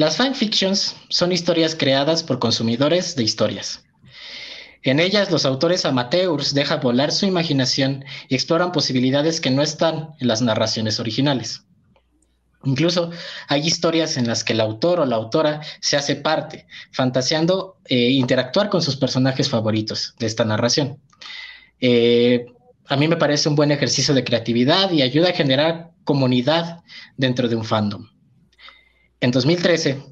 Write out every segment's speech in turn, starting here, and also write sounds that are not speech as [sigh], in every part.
Las fanfictions son historias creadas por consumidores de historias. En ellas los autores amateurs dejan volar su imaginación y exploran posibilidades que no están en las narraciones originales. Incluso hay historias en las que el autor o la autora se hace parte, fantaseando e interactuar con sus personajes favoritos de esta narración. Eh, a mí me parece un buen ejercicio de creatividad y ayuda a generar comunidad dentro de un fandom. En 2013,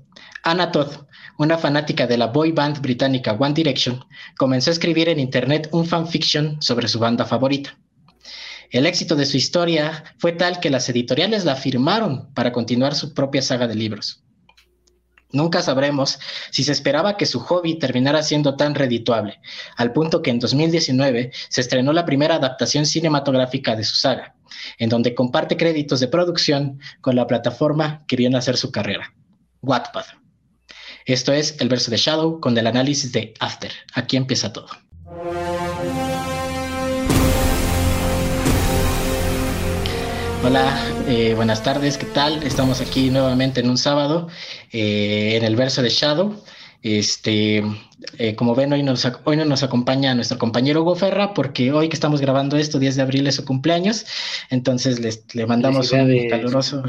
Anna Todd, una fanática de la boy band británica One Direction, comenzó a escribir en internet un fanfiction sobre su banda favorita. El éxito de su historia fue tal que las editoriales la firmaron para continuar su propia saga de libros. Nunca sabremos si se esperaba que su hobby terminara siendo tan redituable, al punto que en 2019 se estrenó la primera adaptación cinematográfica de su saga, en donde comparte créditos de producción con la plataforma que viene a hacer su carrera, Wattpad. Esto es el verso de Shadow con el análisis de After. Aquí empieza todo. Hola, eh, buenas tardes, ¿qué tal? Estamos aquí nuevamente en un sábado eh, en el verso de Shadow. Este, eh, como ven, hoy, nos, hoy no nos acompaña nuestro compañero Hugo Ferra, porque hoy que estamos grabando esto, 10 de abril es su cumpleaños, entonces les, le mandamos un caluroso,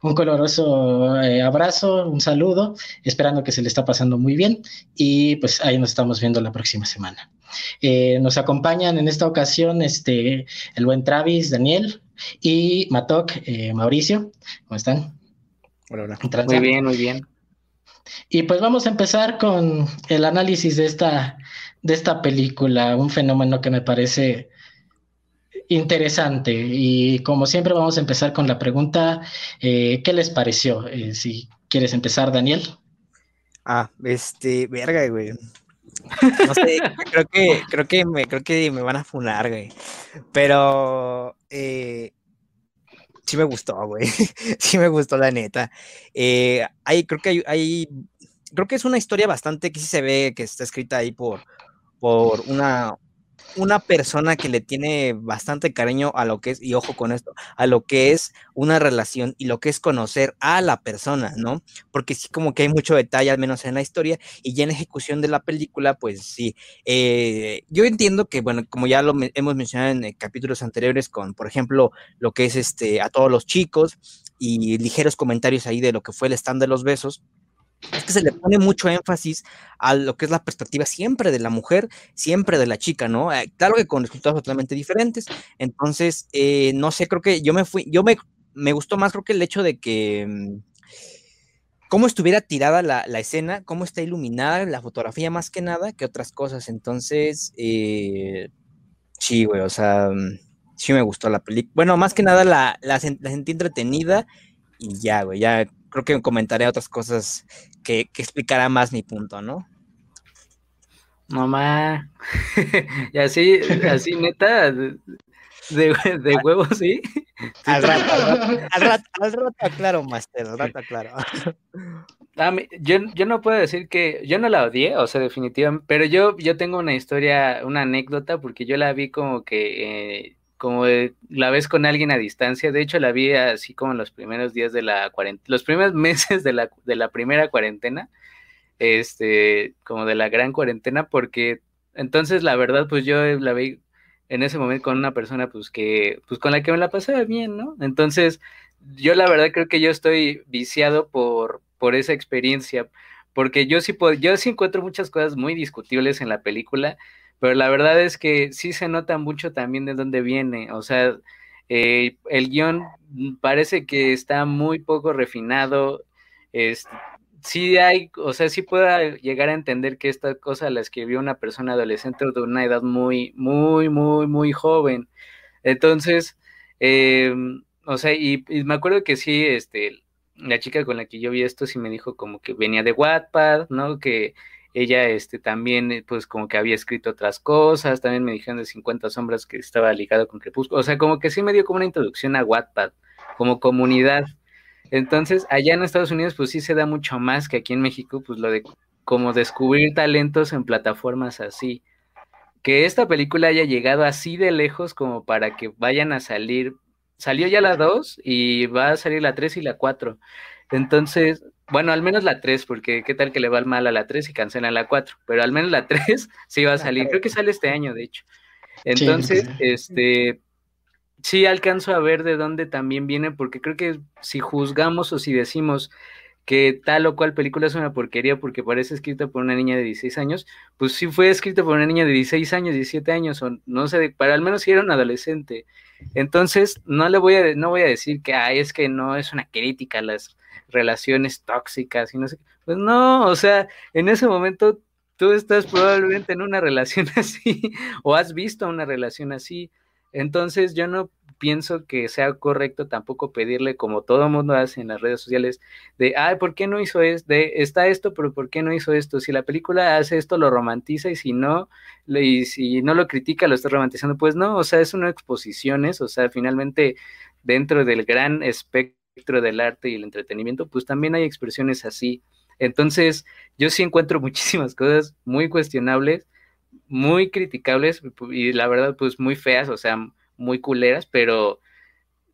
un coloroso abrazo, un saludo, esperando que se le está pasando muy bien y pues ahí nos estamos viendo la próxima semana. nos acompañan en esta ocasión este, el buen Travis, Daniel, y Matok, eh, Mauricio, ¿cómo están? Hola, Muy bien, muy bien. Y pues vamos a empezar con el análisis de esta, de esta película, un fenómeno que me parece interesante. Y como siempre vamos a empezar con la pregunta, eh, ¿qué les pareció? Eh, si quieres empezar, Daniel. Ah, este, verga, güey. [laughs] No sé, creo que, creo que me, creo que me van a funar, güey. Pero eh, sí me gustó, güey. [laughs] sí me gustó, la neta. Eh, hay, creo que hay, creo que es una historia bastante que sí se ve que está escrita ahí por, por una, una persona que le tiene bastante cariño a lo que es, y ojo con esto, a lo que es una relación y lo que es conocer a la persona, ¿no? Porque sí como que hay mucho detalle, al menos en la historia, y ya en la ejecución de la película, pues sí. Eh, yo entiendo que, bueno, como ya lo hemos mencionado en eh, capítulos anteriores con, por ejemplo, lo que es este, a todos los chicos y ligeros comentarios ahí de lo que fue el stand de los besos, es que se le pone mucho énfasis a lo que es la perspectiva siempre de la mujer, siempre de la chica, ¿no? Eh, claro que con resultados totalmente diferentes. Entonces, eh, no sé, creo que yo me fui, yo me, me gustó más, creo que el hecho de que mm, cómo estuviera tirada la, escena, cómo está iluminada la fotografía más que nada que otras cosas. Entonces, eh, sí, güey, o sea, mm, sí me gustó la película. Bueno, más que nada la, la, la sentí entretenida y ya, güey, ya creo que comentaré otras cosas que, que explicará más mi punto, ¿no? Mamá, [laughs] y así, así neta, de, de huevos, ¿sí? [laughs] Al rato, al rato, al rato, aclaro, Master, al rato aclaro. yo, yo no puedo decir que, yo no la odié, o sea, definitivamente, pero yo, yo tengo una historia, una anécdota, porque yo la vi como que eh, como la ves con alguien a distancia. De hecho, la vi así como en los primeros días de la cuarentena, los primeros [laughs] meses de la, de la primera cuarentena, este, como de la gran cuarentena, porque entonces la verdad, pues yo la vi en ese momento con una persona, pues que, pues con la que me la pasaba bien, ¿no? Entonces, yo la verdad creo que yo estoy viciado por, por esa experiencia, porque yo sí puedo, yo sí encuentro muchas cosas muy discutibles en la película, pero la verdad es que sí se nota mucho también de dónde viene, o sea, eh, el guion parece que está muy poco refinado, sí hay, o sea, sí puedo llegar a entender que esta cosa la escribió una persona adolescente de una edad muy, muy, muy, muy joven. Entonces, em, o sea, y, y, me acuerdo que sí, este, la chica con la que yo vi esto sí me dijo como que venía de Wattpad, ¿no? Que ella este, también, eh, pues como que había escrito otras cosas, también me dijeron de 50 sombras que estaba ligado con Crepúsculo, o sea, como que sí me dio como una introducción a Wattpad, como comunidad. Entonces, allá en Estados Unidos, pues sí se da mucho más que aquí en México, pues lo de como descubrir talentos en plataformas así. Que esta película haya llegado así de lejos como para que vayan a salir, salió ya la 2 y va a salir la 3 y la 4. Entonces, Bueno, al menos la 3, porque qué tal que le va mal a la 3 y cancelan la 4, pero al menos la [laughs] 3 sí va a salir, creo que sale este año, de hecho. Entonces, este, sí alcanzo a ver de dónde también viene, porque creo que si juzgamos o si decimos que tal o cual película es una porquería porque parece escrita por una niña de 16 años, pues sí fue escrita por una niña de 16 años, 17 años, o no sé, para al menos si era un adolescente. Entonces, no le voy a, no voy a decir que Ay, es que no es una crítica a las relaciones tóxicas y no sé. Pues no, o sea, en ese momento tú estás probablemente en una [laughs] relación así, o has visto una relación así. Entonces, yo no pienso que sea correcto tampoco pedirle, como todo mundo hace en las redes sociales, de, ay, ¿por qué no hizo esto? De, está esto, pero ¿por qué no hizo esto? Si la película hace esto, lo romantiza y si no, y si no lo critica, lo está romantizando. Pues no, o sea, es una exposiciones, o sea, finalmente dentro del gran espectro del arte y el entretenimiento, pues también hay expresiones así. Entonces, yo sí encuentro [laughs] muchísimas cosas muy cuestionables, muy criticables y la verdad, pues muy feas, o sea, muy culeras, pero,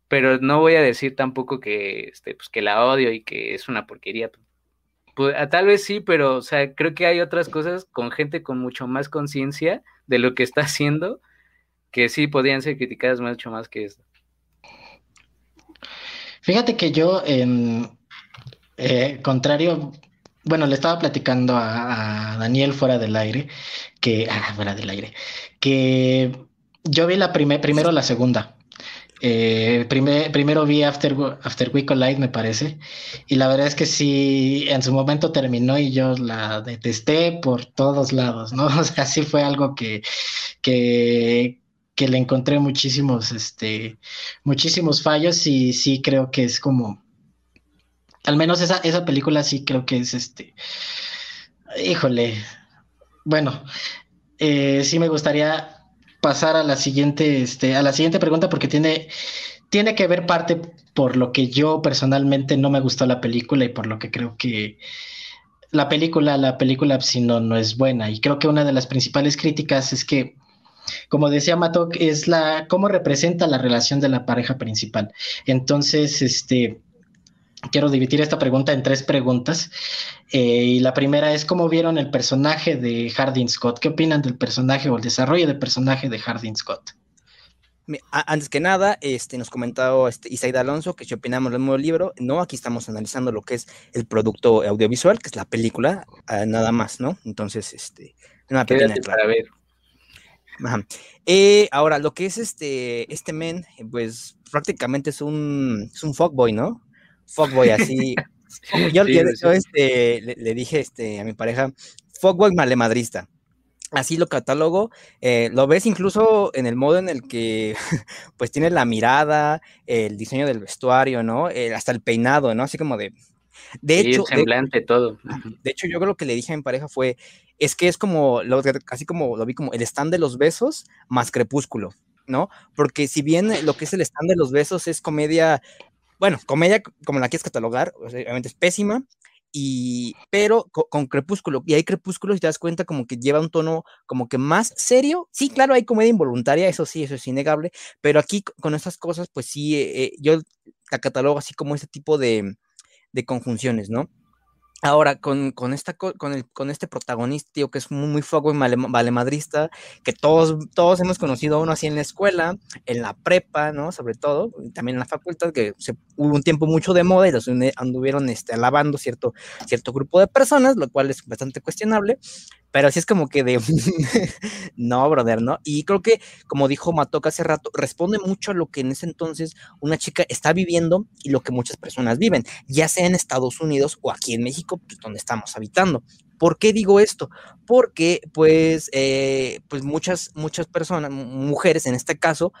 pero no voy a decir tampoco que, este, pues, que la odio y que es una porquería. Pues, tal vez sí, pero creo que hay otras cosas con gente con mucho más conciencia de lo que está haciendo que sí podrían ser criticadas mucho más que esto. Fíjate que yo, en eh, contrario, bueno, le estaba platicando a, Daniel fuera del aire, que, ah, fuera del aire, que yo vi la primer, primero la segunda. Eh, primero vi After, After We Collide, me parece, y la verdad es que sí, en su momento terminó y yo la detesté por todos lados, ¿no? [laughs] O sea, sí fue algo que, que, que le encontré muchísimos, este, muchísimos fallos y sí creo que es como, al menos esa, esa película sí creo que es este, híjole, bueno, eh, sí me gustaría pasar a la siguiente, este, a la siguiente pregunta porque tiene, tiene que ver parte por lo que yo personalmente no me gustó la película y por lo que creo que la película, la película si no, no es buena. Y creo que una de las principales críticas es que, como decía Matok, es la, cómo representa la relación de la pareja principal. Entonces, este, quiero dividir esta pregunta en tres preguntas. Eh, y la primera es cómo vieron el personaje de Hardin Scott. ¿Qué opinan del personaje o el desarrollo del personaje de Hardin Scott? Antes que nada, este, nos comentó este, Isaida Alonso que si opinamos del nuevo libro, no, aquí estamos analizando lo que es el producto audiovisual, que es la película, nada más, ¿no? Entonces, este, una pequeña para ver. Eh, ahora, lo que es este, este men, pues prácticamente es un, es un fuckboy, ¿no? Fuckboy así. [laughs] yo, este, le, dije este, a mi pareja, fuckboy malemadrista. Así lo catálogo, eh, lo ves incluso en el modo en el que [laughs] pues tiene la mirada, el diseño del vestuario, ¿no? hasta el peinado, ¿no? Así como de... De hecho, semblante, todo. De hecho, yo creo que le dije a mi pareja fue, es que es como, lo, así como lo vi como el stand de los besos más crepúsculo, ¿no? Porque si bien lo que es el stand de los besos es comedia bueno, comedia, como la quieres catalogar, obviamente es pésima, y, pero con, Crepúsculo, y hay Crepúsculos y te das cuenta como que lleva un tono como que más serio, sí, claro, hay comedia involuntaria, eso sí, eso es innegable, pero aquí con estas cosas, pues sí, eh, eh, yo la catalogo así como este tipo de, de conjunciones, ¿no? Ahora, con, con, esta, con, el, con este protagonista, que es muy, muy fuego y valemadrista, que todos, todos hemos conocido a uno así en la escuela, en la prepa, ¿no? Sobre todo, también en la facultad, que se, hubo un tiempo mucho de moda y los anduvieron este, alabando cierto, cierto grupo de personas, lo cual es bastante cuestionable, pero así es como que de, [laughs] [laughs] no, brother, ¿no? Y creo que, como dijo Matoka hace rato, responde mucho a lo que en ese entonces una chica está viviendo y lo que muchas personas viven, ya sea en Estados Unidos o aquí en México, pues, donde estamos habitando. ¿Por qué digo esto? Porque, pues, eh, pues muchas, muchas personas, mujeres en este caso,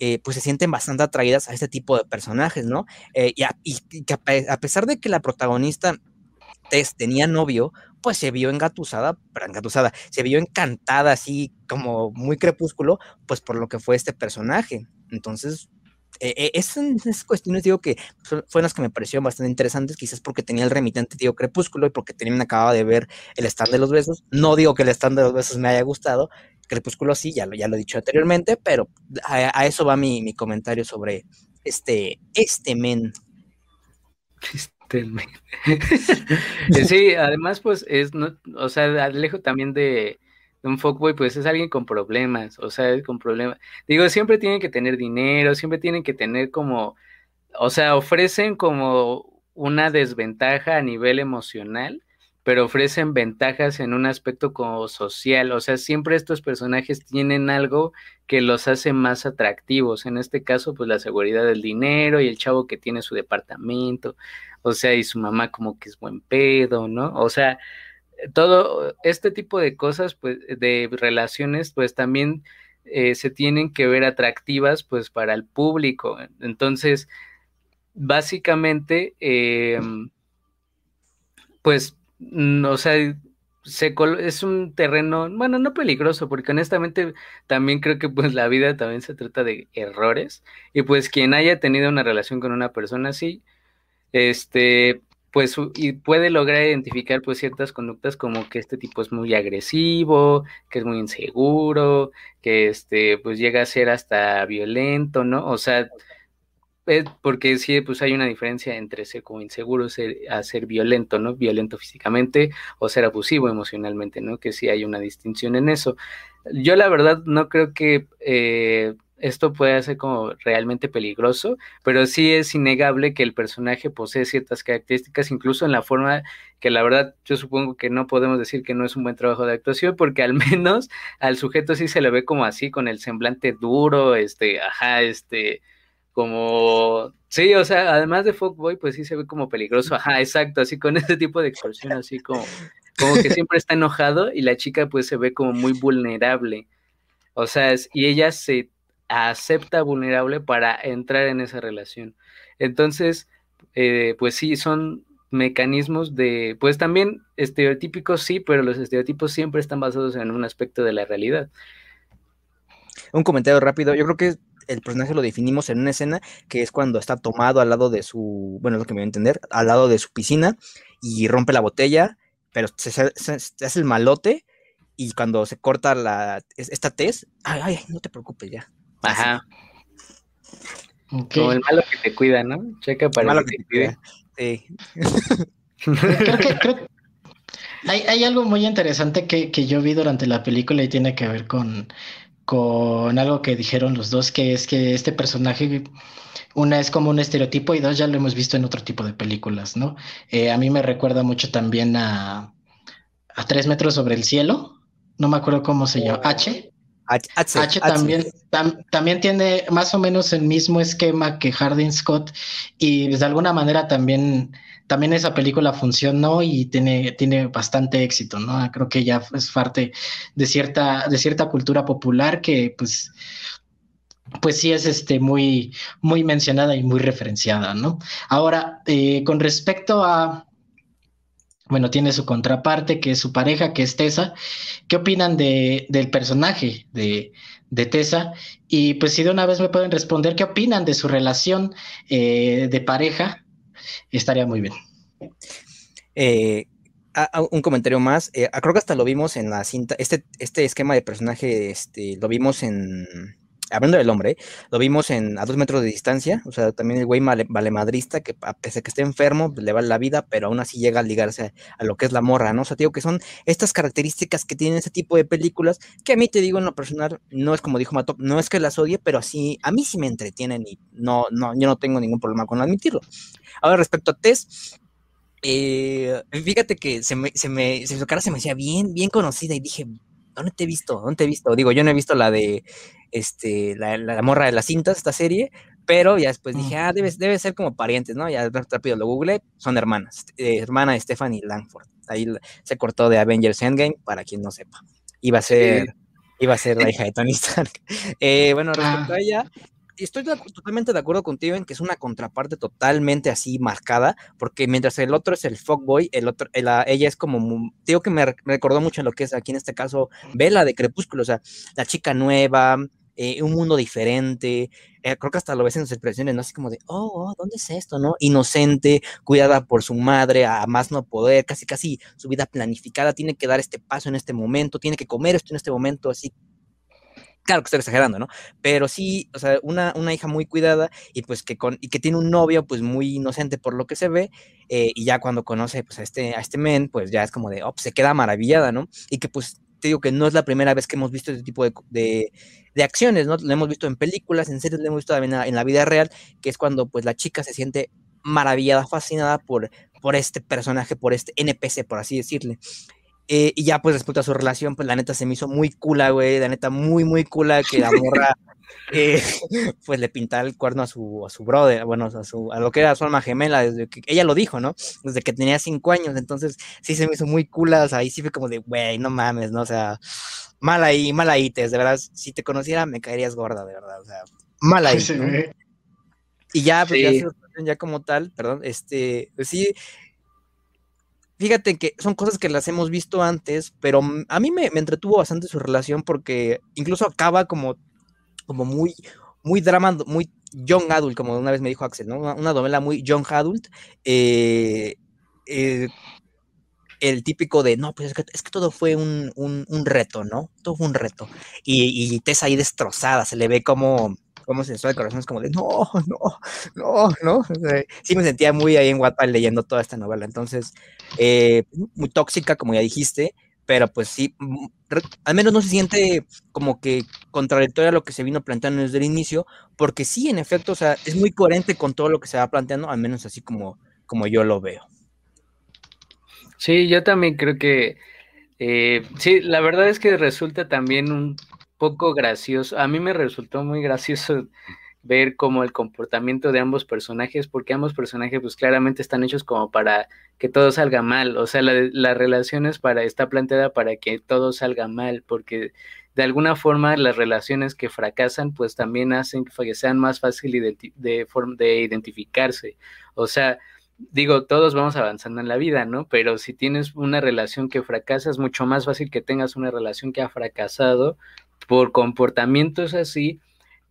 eh, pues se sienten bastante atraídas a este tipo de personajes, ¿no? Eh, y, y, que a, pesar de que la protagonista Tess tenía novio, pues se vio engatusada, pero engatusada, se vio encantada así como muy crepúsculo, pues por lo que fue este personaje. Entonces, eh, eh, esas, cuestiones digo que fueron las que me parecieron bastante interesantes, quizás porque tenía el remitente, digo, crepúsculo y porque también acababa de ver el stand de los besos. No digo que el stand de los besos me haya gustado, crepúsculo sí, ya lo, ya lo he dicho anteriormente, pero a, eso va mi, mi comentario sobre este, este men [laughs] sí, además, pues es, no, o sea, lejos también de, un fuckboy, pues es alguien con problemas, o sea, con problemas. Digo, siempre tienen que tener dinero, siempre tienen que tener como, o sea, ofrecen como una desventaja a nivel emocional, pero ofrecen ventajas en un aspecto como social, o sea, siempre estos personajes tienen algo que los hace más atractivos, en este caso, pues la seguridad del dinero y el chavo que tiene su departamento, o sea, y su mamá como que es buen pedo, ¿no? O sea, todo este tipo de cosas, pues, de relaciones, pues también eh, se tienen que ver atractivas, pues, para el público. Entonces, básicamente, em, pues, mm, o sea, se es un terreno, bueno, no peligroso, porque honestamente también creo que pues la vida también se trata de errores y pues quien haya tenido una relación con una persona así, este, pues y puede lograr identificar pues ciertas conductas como que este tipo es muy agresivo, que es muy inseguro, que este pues llega a ser hasta violento, ¿no? O sea, porque sí, pues hay una diferencia entre ser como inseguro ser, a ser violento, ¿no? Violento físicamente o ser abusivo emocionalmente, ¿no? Que sí hay una distinción en eso. Yo la verdad no creo que eh, esto puede ser como realmente peligroso, pero sí es innegable que el personaje posee ciertas características, incluso en la forma que la verdad yo supongo que no podemos decir que no es un buen trabajo de actuación, porque al [laughs] menos al sujeto sí se le ve como así, con el semblante duro, este, ajá, este, como, sí, o sea, además de Fuckboy, pues sí se ve como peligroso, ajá, exacto, así con [laughs] ese tipo de expresión, así como, como que [laughs] siempre está enojado y la chica pues se ve como muy vulnerable. O sea, y ella se acepta vulnerable para entrar en esa relación. Entonces, eh, pues sí, son mecanismos de, pues también estereotípicos sí, pero los estereotipos siempre están basados en un aspecto de la realidad. Un comentario rápido, yo creo que el personaje lo definimos en una escena que es cuando está tomado al lado de su, bueno, es lo que me voy a entender, al lado de su piscina y rompe la botella, pero se, hace el malote y cuando se corta la, esta tez, ay, ay, no te preocupes ya, Ajá. Como el malo que te cuida, ¿no? Checa para el malo que, te cuida. Sí. creo que, [laughs] hay, algo muy interesante que, yo vi durante la película y tiene que ver con, con algo que dijeron los dos, que es que este personaje, una es como un estereotipo y dos ya lo hemos visto en otro tipo de películas, ¿no? Eh, a mí me recuerda mucho también a, a Tres metros sobre el cielo, no me acuerdo cómo se llama, H. H, también, también tiene más o menos el mismo esquema que Hardin Scott y de alguna manera también, también esa película funcionó y tiene, tiene bastante éxito, ¿no? Creo que ya es parte de cierta, de cierta cultura popular que pues pues sí es este muy, muy mencionada y muy referenciada, ¿no? Ahora, eh, con respecto a, bueno, tiene su contraparte, que es su pareja, que es Tessa. ¿Qué opinan de, del personaje de, de, Tessa? Y pues si de una vez me pueden responder, ¿qué opinan de su relación eh, de pareja? Estaría muy bien. Eh, un comentario más. Eh, creo que hasta lo vimos en la cinta. Este, este esquema de personaje este, lo vimos en hablando del hombre, lo vimos en a dos metros de distancia, o sea, también el güey valemadrista, que a pesar que esté enfermo, le va la vida, pero aún así llega a ligarse a, lo que es la morra, ¿no? O sea, digo que son estas características que tienen ese tipo de películas, que a mí te digo en lo personal, no es como dijo Matop, no es que las odie, pero así, a mí sí me entretienen y no, no, yo no tengo ningún problema con admitirlo. Ahora, respecto a Tess, eh, fíjate que se me, se me, su cara se me hacía bien, bien conocida y dije, ¿dónde te he visto? ¿Dónde te he visto? Digo, yo no he visto la de este, la, morra de las cintas, esta serie, pero ya después dije, ah, debe, debe ser como parientes, ¿no? Ya rápido lo google, son hermanas, eh, hermana de Stephanie Langford. Ahí se cortó de Avengers Endgame, para quien no sepa. Iba a ser, iba a ser la hija de Tony Stark. [laughs] Eh, bueno, respecto a ella, estoy totalmente de acuerdo contigo en que es una contraparte totalmente así marcada, porque mientras el otro es el fuckboy, el otro, ella es como, digo que me, recordó mucho lo que es aquí en este caso Vela de Crepúsculo, o sea, la chica nueva, eh, un mundo diferente, eh, creo que hasta lo ves en sus expresiones, ¿no? Así como de, oh, oh, ¿dónde es esto, no? Inocente, cuidada por su madre, a más no poder, casi, casi su vida planificada, tiene que dar este paso en este momento, tiene que comer esto en este momento, así Claro que estoy exagerando, ¿no? Pero sí, o sea, una, una hija muy cuidada y pues que, con, y que tiene un novio pues muy inocente por lo que se ve eh, y ya cuando conoce pues a este, a este men, pues ya es como de, oh, pues, se queda maravillada, ¿no? Y que pues te digo que no es la primera vez que hemos visto este tipo de, de, acciones, ¿no? Lo hemos visto en películas, en series, lo hemos visto también en la vida real, que es cuando pues la chica se siente maravillada, fascinada por, por este personaje, por este NPC, por así decirle. Eh, y ya, pues, respecto a su relación, pues, la neta se me hizo muy cula, güey, la neta muy, muy cula que la morra, eh, [laughs] pues, le pintara el cuerno a su, a su brother, bueno, a, su, a lo que era su alma gemela, desde que, ella lo dijo, ¿no? Desde que tenía cinco años, entonces, sí se me hizo muy cula, o sea, ahí sí fue como de, güey, no mames, ¿no? O sea, mal ahí, mal ahí, de verdad, si te conociera me caerías gorda, de verdad, o sea, mal ahí. Y ya, pues, ya, ya como tal, perdón, este, pues sí, fíjate que son cosas que las hemos visto antes, pero a mí me, entretuvo bastante su relación porque incluso acaba como, como muy, muy drama, muy young adult, como una vez me dijo Axel, ¿no? Una, novela muy young adult. Eh, eh, el típico de, no, pues es que, todo fue un, reto, ¿no? Todo fue un reto. Y, y Tessa ahí destrozada, se le ve como, cómo se el corazón, es como de, no, no, no, no. sí me sentía muy ahí en Wattpad leyendo toda esta novela. Entonces, eh, muy tóxica, como ya dijiste, pero pues sí, mm, al menos no se siente como que contradictoria a lo que se vino planteando desde el inicio, porque sí, en efecto, o sea, es muy coherente con todo lo que se va planteando, al menos así como, como yo lo veo. Sí, yo también creo que, eh, sí, la verdad es que resulta también un poco gracioso. A mí me resultó muy gracioso ver como el comportamiento de ambos personajes, porque ambos personajes pues claramente están hechos como para que todo salga mal, o sea, la, la relación es para, está planteada para que todo salga mal, porque de alguna forma las relaciones que fracasan pues también hacen que sean más fáciles de, de, de identificarse, o sea, digo, todos vamos avanzando en la vida, ¿no? Pero si tienes una relación que fracasa, es mucho más fácil que tengas una relación que ha fracasado. Por comportamientos así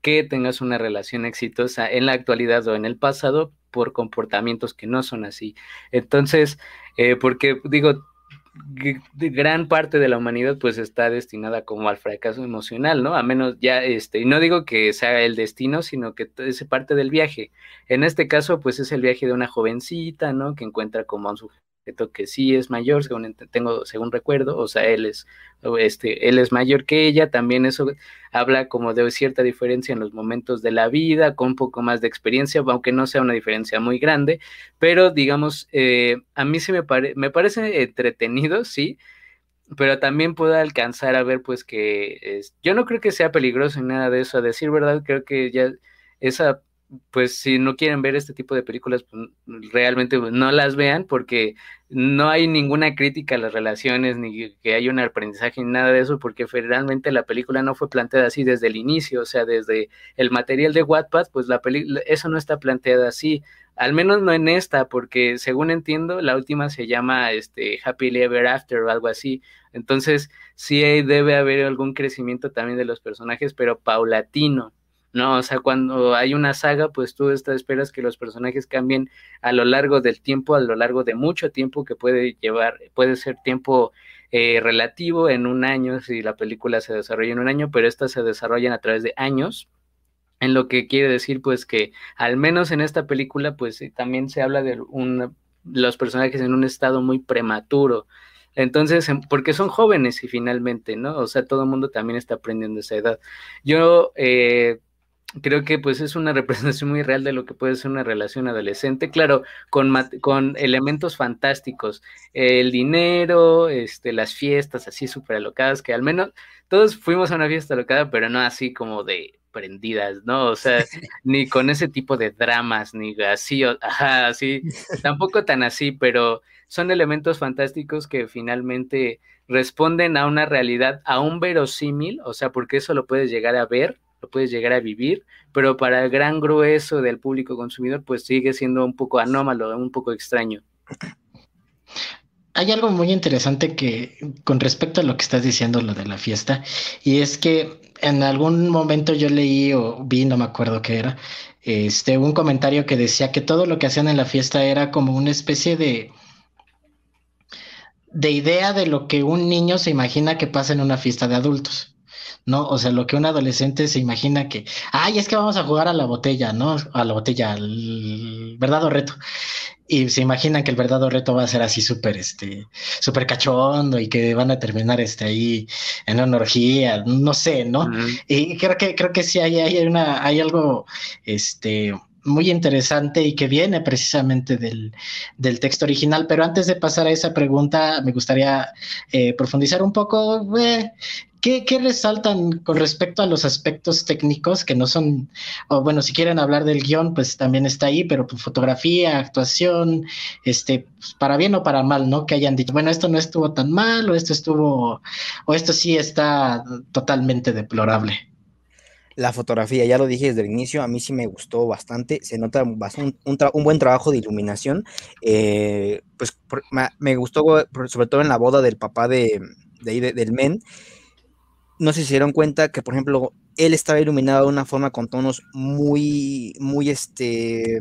que tengas una relación exitosa en la actualidad o en el pasado por comportamientos que no son así. Entonces, eh, porque digo, gran parte de la humanidad pues está destinada como al fracaso emocional, ¿no? A menos ya, este, y no digo que sea el destino, sino que es parte del viaje. En este caso pues es el viaje de una jovencita, ¿no? Que encuentra como a un sujeto que sí es mayor, según tengo, según recuerdo, o sea, él es, este, él es mayor que ella, también eso habla como de cierta diferencia en los momentos de la vida, con un poco más de experiencia, aunque no sea una diferencia muy grande, pero digamos, eh, a mí sí me, me parece entretenido, sí, pero también puedo alcanzar a ver pues que yo no creo que sea peligroso en nada de eso, a decir verdad, creo que ya esa pues si no quieren ver este tipo de películas, pues, realmente pues, no las vean porque no hay ninguna crítica a las relaciones, ni que haya un aprendizaje, ni nada de eso, porque realmente la película no fue planteada así desde el inicio, o sea, desde el material de Wattpad, pues la película, eso no está planteada así, al menos no en esta, porque según entiendo, la última se llama este, Happily Ever After o algo así, entonces sí debe haber algún crecimiento también de los personajes, pero paulatino, ¿no? O sea, cuando hay una saga, pues tú esperas que los personajes cambien a lo largo del tiempo, a lo largo de mucho tiempo que puede llevar, puede ser tiempo eh, relativo en un año, si la película se desarrolla en un año, pero estas se desarrollan a través de años. En lo que quiere decir, pues que al menos en esta película, pues también se habla de un, los personajes en un estado muy prematuro, entonces, em, porque son jóvenes y finalmente, ¿no? O sea, todo el mundo también está aprendiendo esa edad. Yo eh, creo que pues es una representación muy real de lo que puede ser una relación adolescente, claro, con, con elementos fantásticos, el dinero, este, las fiestas así súper alocadas, que al menos todos fuimos a una fiesta alocada, pero no así como de prendidas, ¿no? O sea, [laughs] ni con ese tipo de dramas, ni así, ajá, así, tampoco tan así, pero son elementos fantásticos que finalmente responden a una realidad aún verosímil, o sea, porque eso lo puedes llegar a ver lo puedes llegar a vivir, pero para el gran grueso del público consumidor, pues sigue siendo un poco anómalo, un poco extraño. Hay algo muy interesante que con respecto a lo que estás diciendo, lo de la fiesta, y es que en algún momento yo leí o vi, no me acuerdo qué era, este, un comentario que decía que todo lo que hacían en la fiesta era como una especie de, de idea de lo que un niño se imagina que pasa en una fiesta de adultos. ¿No? O sea, lo que un adolescente se imagina que, ay, es que vamos a jugar a la botella, ¿no? A la botella, al verdad o reto. Y se imaginan que el verdadero reto va a ser así súper, este, súper cachondo y que van a terminar, este, ahí en una orgía, no sé, ¿no? Y creo que, creo que sí hay, hay una, hay algo, este, muy interesante y que viene precisamente del, del, texto original. Pero antes de pasar a esa pregunta, me gustaría eh, profundizar un poco. Eh, ¿qué, ¿qué, resaltan con respecto a los aspectos técnicos que no son, bueno, si quieren hablar del guion, pues también está ahí, pero pues, fotografía, actuación, este, pues, para bien o para mal, ¿no? Que hayan dicho, bueno, esto no estuvo tan mal, o esto estuvo, o esto sí está totalmente deplorable. La fotografía, ya lo dije desde el inicio, a mí sí me gustó bastante, se nota un, buen trabajo de iluminación, eh, pues me gustó sobre todo en la boda del papá de, de, del men, no se dieron cuenta que, por ejemplo, él estaba iluminado de una forma con tonos muy, muy, este,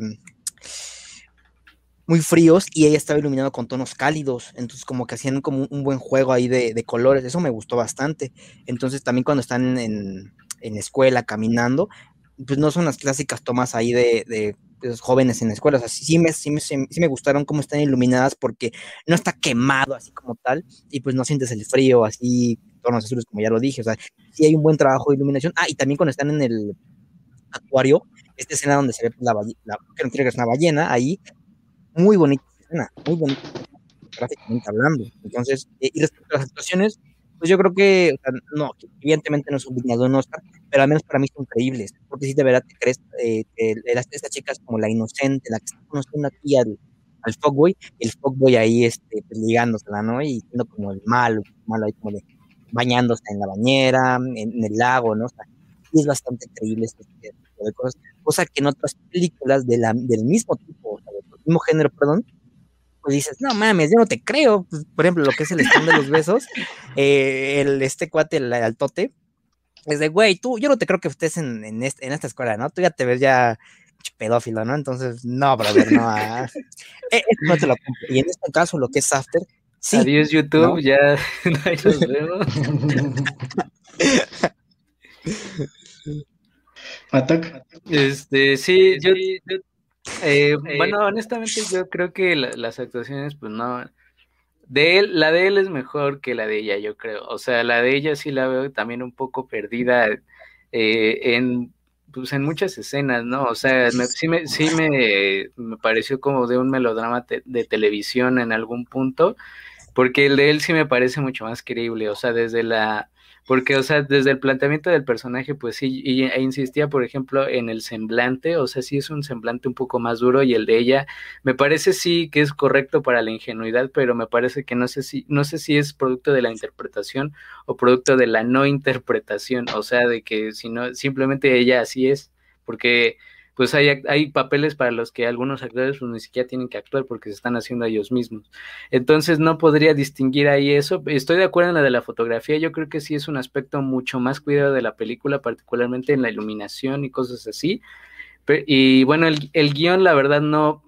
muy fríos y ella estaba iluminado con tonos cálidos, entonces como que hacían como un buen juego ahí de, colores, eso me gustó bastante. Entonces también cuando están en, en escuela, caminando, pues no son las clásicas tomas ahí de, de los jóvenes en la escuela. O sea, sí me, sí, me, sí me gustaron cómo están iluminadas porque no está quemado así como tal y pues no sientes el frío así, tonos azules como ya lo dije. O sea, sí hay un buen trabajo de iluminación. Ah, y también cuando están en el acuario, esta escena donde se ve la, la no quiero que es una ballena, ahí, muy bonita escena, muy bonita, gráficamente hablando. Entonces, eh, y respecto a las actuaciones, pues yo creo que, no, evidentemente no es un de un Oscar, pero al menos para mí son increíbles, porque si de verdad te crees eh, que esta chica es como la inocente, la que está conociendo aquí al, al fuckboy, el fuckboy ahí este, pues, ligándosela, ¿no? Y siendo como el malo, malo ahí como de bañándose en la bañera, en, el lago, ¿no? O sea, y es bastante increíble este tipo de cosas, cosa que en otras películas de la, del mismo tipo, o sea, del mismo género, perdón, pues dices, no mames, yo no te creo. Pues, por ejemplo, lo que es el stand de los besos, [laughs] eh, el, este cuate, el altote, es de, güey, tú, yo no te creo que estés en, en, esta escuela, ¿no? Tú ya te ves ya pedófilo, ¿no? Entonces, no, brother, no. Ah, [laughs] no te lo Y en este caso, lo que es After, sí. Adiós, YouTube, ya [laughs] ahí nos vemos. [laughs] Este, sí, yo, yo eh, bueno, honestamente yo creo que las actuaciones, pues no, de él, la de él es mejor que la de ella, yo creo. O sea, la de ella sí la veo también un poco perdida eh, en, pues en muchas escenas, ¿no? O sea, sí, me, sí me, me, pareció como de un melodrama de televisión en algún punto, porque el de él sí me parece mucho más creíble, o sea, desde la porque, o sea, desde el planteamiento del personaje, pues sí, y, e insistía, por ejemplo, en el semblante, o sea, sí es un semblante un poco más duro y el de ella, me parece sí que es correcto para la ingenuidad, pero me parece que no sé si, no sé si es producto de la interpretación o producto de la no interpretación, o sea, de que si no, simplemente ella así es, porque pues hay, hay papeles para los que algunos actores pues, ni siquiera tienen que actuar porque se están haciendo ellos mismos. Entonces no podría distinguir ahí eso. Estoy de acuerdo en la de la fotografía, yo creo que sí es un aspecto mucho más cuidado de la película, particularmente en la iluminación y cosas así. y bueno, el, el guion, la verdad, no,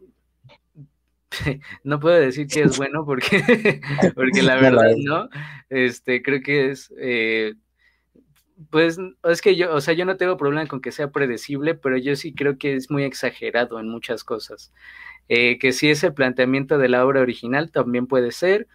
[laughs] no puedo decir que es [laughs] bueno porque, [laughs] porque la verdad no. Este, creo que es eh, pues es que yo, o sea, yo no tengo problema con que sea predecible, pero yo sí creo que es muy exagerado en muchas cosas. Eh, que si es el planteamiento de la obra original, también puede ser,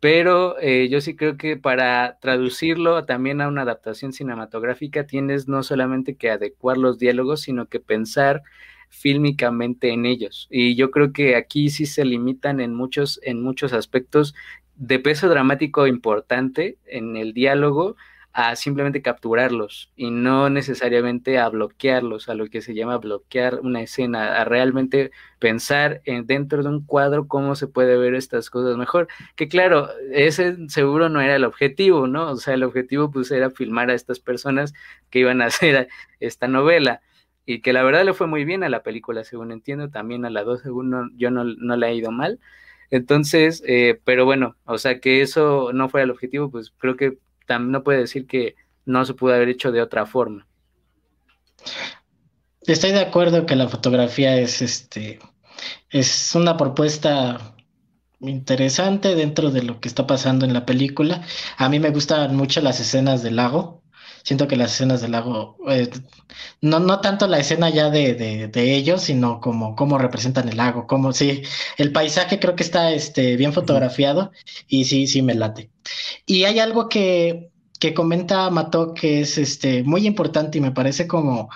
pero eh, yo sí creo que para traducirlo también a una adaptación cinematográfica tienes no solamente que adecuar los diálogos, sino que pensar fílmicamente en ellos. Y yo creo que aquí sí se limitan en muchos, en muchos aspectos de peso dramático importante en el diálogo a simplemente capturarlos y no necesariamente a bloquearlos, a lo que se llama bloquear una escena, a realmente pensar en, dentro de un cuadro cómo se puede ver estas cosas mejor. Que claro, ese seguro no era el objetivo, ¿no? O sea, el objetivo pues era filmar a estas personas que iban a [laughs] hacer esta novela y que la verdad le fue muy bien a la película, según entiendo, también a la 2, según yo no, no le ha ido mal. Entonces, eh, pero bueno, o sea, que eso no fuera el objetivo, pues creo que no puede decir que no se pudo haber hecho de otra forma. Estoy de acuerdo que la fotografía es este es una propuesta interesante dentro de lo que está pasando en la película. A mí me gustan mucho las escenas del lago. Siento que las escenas del lago, eh, no, no tanto la escena ya de, de, ellos, sino como cómo representan el lago, como sí, el paisaje creo que está este, bien fotografiado y sí, sí me late. Y hay algo que, que comenta Mató que es este, muy importante y me parece como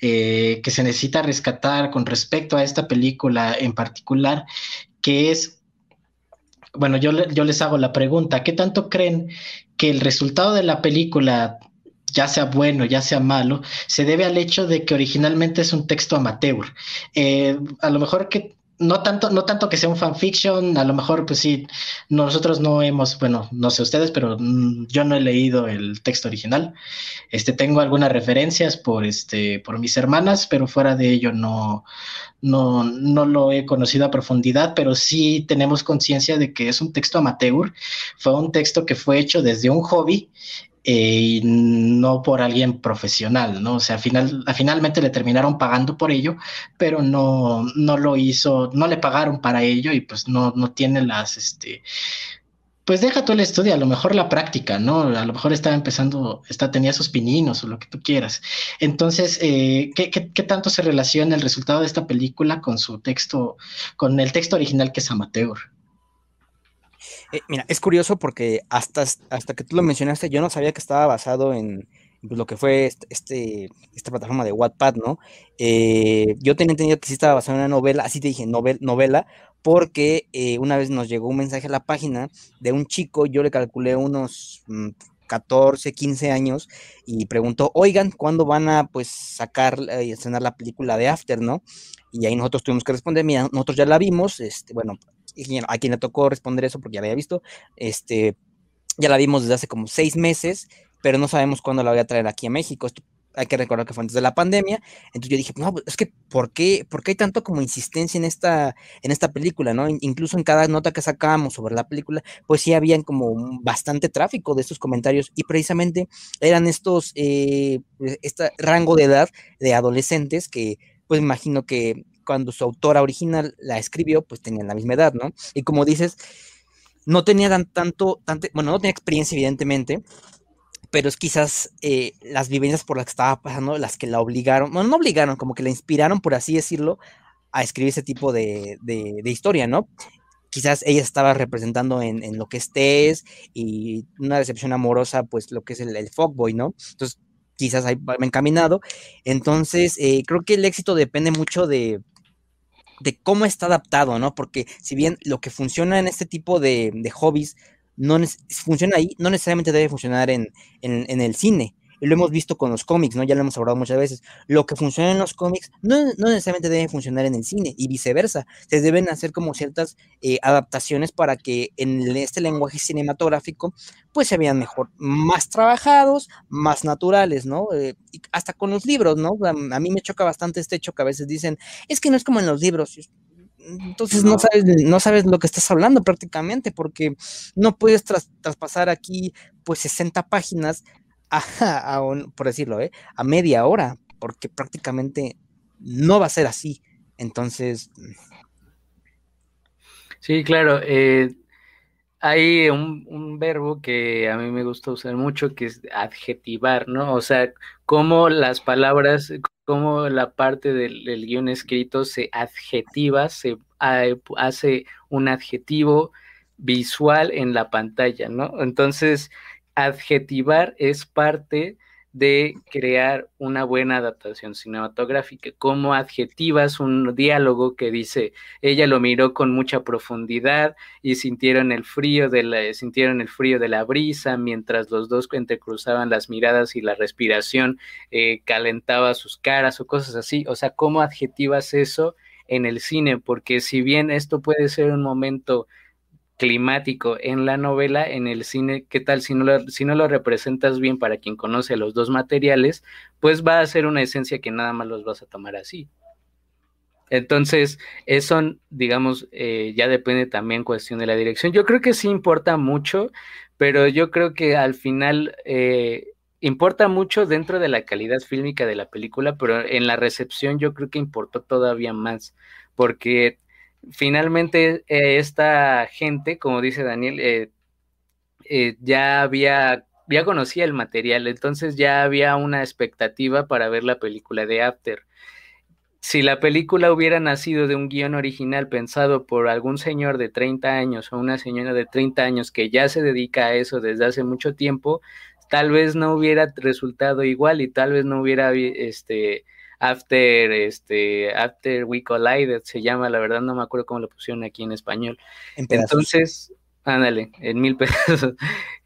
eh, que se necesita rescatar con respecto a esta película en particular, que es bueno, yo, yo les hago la pregunta, ¿qué tanto creen que el resultado de la película, ya sea bueno, ya sea malo, se debe al hecho de que originalmente es un texto amateur? Eh, a lo mejor que no tanto, no tanto que sea un fanfiction, a lo mejor pues sí, nosotros no hemos, bueno, no sé ustedes, pero mm, yo no he leído el texto original. Este, tengo algunas referencias por, este, por mis hermanas, pero fuera de ello no, no, no lo he conocido a profundidad, pero sí tenemos conciencia de que es un texto amateur, fue un texto que fue hecho desde un hobby eh, y no por alguien profesional, ¿no? O sea, final, finalmente le terminaron pagando por ello, pero no, no lo hizo, no le pagaron para ello y pues no, no tiene las, este, pues deja tú el estudio, a lo mejor la práctica, ¿no? A lo mejor estaba empezando, está, tenía sus pininos o lo que tú quieras. Entonces, eh, ¿qué, qué, qué, tanto se relaciona el resultado de esta película con su texto, con el texto original que es amateur? Eh, mira, es curioso porque hasta, hasta que tú lo mencionaste, yo no sabía que estaba basado en pues, lo que fue este, este, esta plataforma de Wattpad, ¿no? Eh, yo tenía entendido que sí estaba basado en una novela, así te dije, novel, novela, porque eh, una vez nos llegó un mensaje a la página de un chico, yo le calculé unos 14, mm, 15 años, y preguntó, oigan, ¿cuándo van a pues sacar y estrenar la película de After, no? Y ahí nosotros tuvimos que responder, mira, nosotros ya la vimos, este, bueno, a quien le tocó responder eso porque ya la había visto, este, ya la vimos desde hace como seis meses, pero no sabemos cuándo la voy a traer aquí a México. hay que recordar que fue antes de la pandemia. Entonces yo dije, no, es que, ¿por qué, ¿por qué hay tanto como insistencia en esta, en esta película, no? Incluso en cada nota que sacábamos sobre la película, pues sí habían como bastante tráfico de estos comentarios y precisamente eran estos, eh, este rango de edad de adolescentes que, pues imagino que cuando su autora original la escribió, pues tenían la misma edad, ¿no? Y como dices, no tenía tanto, tanto, bueno, no tenía experiencia evidentemente, pero es quizás eh, las vivencias por las que estaba pasando las que la obligaron, bueno, no obligaron, como que la inspiraron, por así decirlo, a escribir ese tipo de, historia, ¿no? Quizás ella estaba representando en, lo que es Tess y una decepción amorosa, pues lo que es el, el fuckboy, ¿no? Entonces, quizás ahí me encaminado. Entonces, eh, creo que el éxito depende mucho de, de cómo está adaptado, ¿no? Porque si bien lo que funciona en este tipo de, de hobbies no funciona ahí, no necesariamente debe funcionar en, en, el cine. Y lo hemos visto con los cómics, ¿no? Ya lo hemos hablado muchas veces. Lo que funciona en los cómics no, no necesariamente debe funcionar en el cine y viceversa. Se deben hacer como ciertas eh, adaptaciones para que en este lenguaje cinematográfico pues se vean mejor, más trabajados, más naturales, ¿no? Eh, hasta con los libros, ¿no? A, mí me choca bastante este hecho que a veces dicen, es que no es como en los libros. Entonces no sabes, no sabes lo que estás hablando prácticamente, porque no puedes traspasar aquí pues 60 páginas a, por decirlo, ¿eh? a media hora, porque prácticamente no va a ser así. Entonces. Sí, claro. Eh, hay un, verbo que a mí me gusta usar mucho, que es adjetivar, ¿no? O sea, cómo las palabras, cómo la parte del, del guion escrito se adjetiva, se hace un adjetivo visual en la pantalla, ¿no? Entonces, adjetivar es parte de crear una buena adaptación cinematográfica. Como adjetivas un diálogo que dice, ella lo miró con mucha profundidad y sintieron el frío de la, sintieron el frío de la brisa mientras los dos entrecruzaban las miradas y la respiración eh, calentaba sus caras o cosas así. O sea, ¿cómo adjetivas eso en el cine? Porque si bien esto puede ser un momento climático en la novela, en el cine, ¿qué tal si no, lo, si no lo representas bien para quien conoce los dos materiales? Pues va a ser una esencia que nada más los vas a tomar así. Entonces, eso, digamos, eh, ya depende también cuestión de la dirección. Yo creo que sí importa mucho, pero yo creo que al final eh, importa mucho dentro de la calidad fílmica de la película, pero en la recepción yo creo que importó todavía más, porque finalmente eh, esta gente, como dice Daniel, eh, eh, ya había ya conocía el material, entonces ya había una expectativa para ver la película de After. Si la película hubiera nacido de un guion original pensado por algún señor de 30 años o una señora de 30 años que ya se dedica a eso desde hace mucho tiempo, tal vez no hubiera resultado igual y tal vez no hubiera este After este After We Collided se llama, la verdad no me acuerdo cómo lo pusieron aquí en español. entonces, ándale, en mil [laughs] pesos.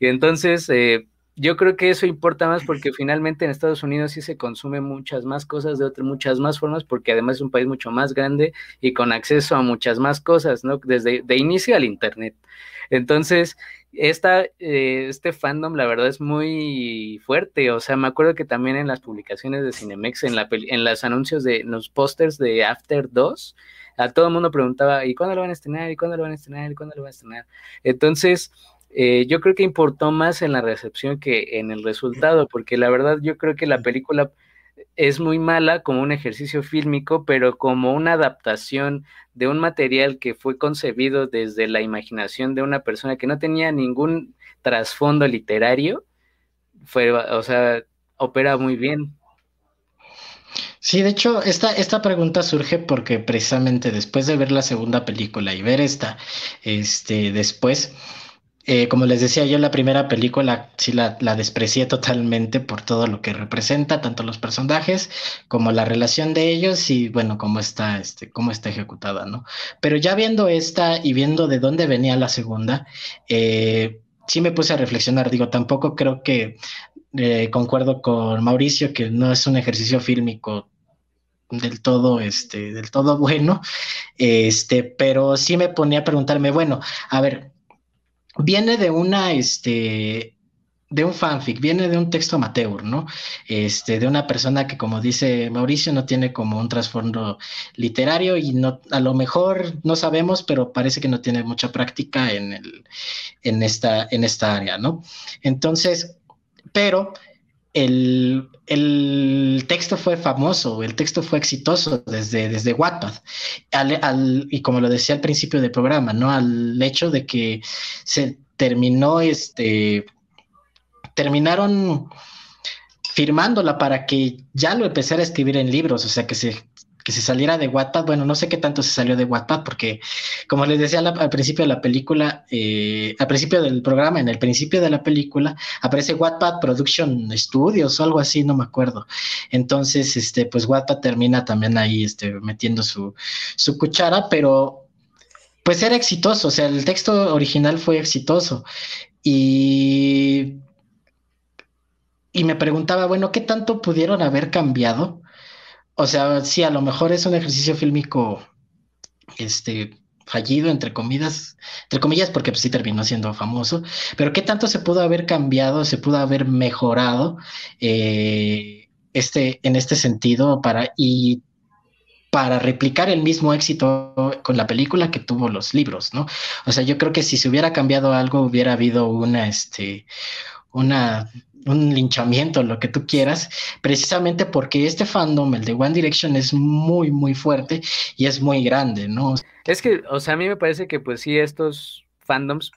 y entonces eh, yo creo que eso importa más porque finalmente en Estados Unidos sí se consume muchas más cosas de otras, muchas más formas, porque además es un país mucho más grande y con acceso a muchas más cosas, ¿no? Desde de inicio al Internet. Entonces, esta, eh, este fandom, la verdad, es muy fuerte. O sea, me acuerdo que también en las publicaciones de Cinemex, en, la en los anuncios de los pósters de After 2, a todo el mundo preguntaba, ¿y cuándo lo van a estrenar? ¿Y cuándo lo van a estrenar? ¿Y cuándo lo van a estrenar? Entonces, eh, yo creo que importó más en la recepción que en el resultado, porque la verdad yo creo que la película es muy mala como un ejercicio fílmico, pero como una adaptación de un material que fue concebido desde la imaginación de una persona que no tenía ningún trasfondo literario, fue, o sea, opera muy bien. Sí, de hecho, esta, esta pregunta surge porque precisamente después de ver la segunda película y ver esta, este, después, eh, como les decía yo, la primera película sí la, desprecié totalmente por todo lo que representa, tanto los personajes como la relación de ellos y bueno, cómo está, este, cómo está ejecutada, ¿no? Pero ya viendo esta y viendo de dónde venía la segunda, eh, sí me puse a reflexionar, digo, tampoco creo que eh, concuerdo con Mauricio que no es un ejercicio fílmico del todo, este, del todo bueno, este, pero sí me ponía a preguntarme, bueno, a ver, viene de una, este, de un fanfic, viene de un texto amateur, ¿no? Este, de una persona que, como dice Mauricio, no tiene como un trasfondo literario y no, a lo mejor no sabemos, pero parece que no tiene mucha práctica en, el, en, esta, en esta área, ¿no? Entonces, pero el, el, texto fue famoso, el texto fue exitoso desde, desde Wattpad, y como lo decía al principio del programa, ¿no? Al hecho de que se terminó, este, terminaron firmándola para que ya lo empezara a escribir en libros, o sea, que se que se saliera de Wattpad, bueno, no sé qué tanto se salió de Wattpad, porque como les decía al principio de la película, eh, al principio del programa, en el principio de la película, aparece Wattpad Production Studios o algo así, no me acuerdo. Entonces, este, pues Wattpad termina también ahí este, metiendo su, su cuchara, pero pues era exitoso, o sea, el texto original fue exitoso. Y, y me preguntaba, bueno, ¿qué tanto pudieron haber cambiado? O sea, sí, a lo mejor es un ejercicio fílmico, este, fallido, entre comillas, entre comillas, porque pues, sí terminó siendo famoso, pero ¿qué tanto se pudo haber cambiado, se pudo haber mejorado eh, este, en este sentido para, y para replicar el mismo éxito con la película que tuvo los libros, ¿no? O sea, yo creo que si se hubiera cambiado algo, hubiera habido una, este, una un linchamiento, lo que tú quieras, precisamente porque este fandom, el de One Direction, es muy, muy fuerte y es muy grande, ¿no? Es que, o sea, a mí me parece que pues sí, estos fandoms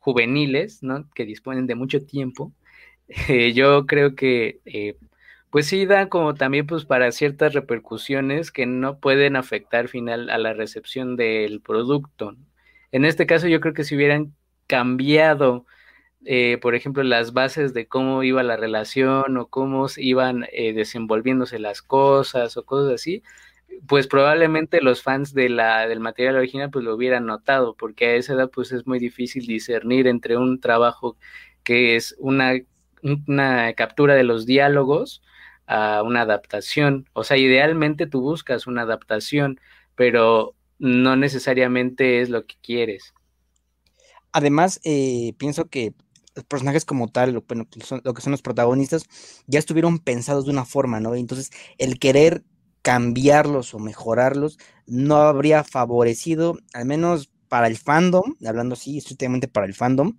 juveniles, ¿no? Que disponen de mucho tiempo, [laughs] eh, yo creo que, eh, pues sí, dan como también pues para ciertas repercusiones que no pueden afectar final a la recepción del producto. En este caso yo creo que si hubieran cambiado eh, por ejemplo, las bases de cómo iba la relación o cómo iban eh, desenvolviéndose las cosas o cosas así, pues probablemente los fans de la, del material original pues lo hubieran notado, porque a esa edad pues es muy difícil discernir entre un trabajo que es una, una captura de los diálogos a una adaptación. O sea, idealmente tú buscas una adaptación, pero no necesariamente es lo que quieres. Además, eh, pienso que los personajes como tal, lo, bueno, lo que son los protagonistas, ya estuvieron pensados de una forma, ¿no? Entonces, el querer cambiarlos o mejorarlos no habría favorecido, al menos para el fandom, hablando así, estrictamente para el fandom,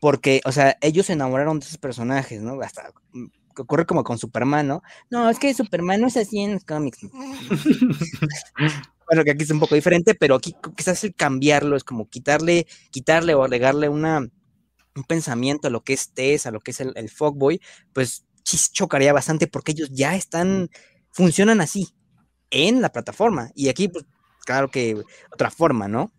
porque, o sea, ellos se enamoraron de esos personajes, ¿no? Hasta mm, ocurre como con Superman, ¿no? No, es que Superman no es así en los cómics. [laughs] bueno, que aquí es un poco diferente, pero aquí quizás el cambiarlo es como quitarle, quitarle o agregarle una un pensamiento a lo que es Tess, a lo que es el, el Fogboy, pues chocaría bastante porque ellos ya están, funcionan así en la plataforma. Y aquí, pues, claro que otra forma, ¿no?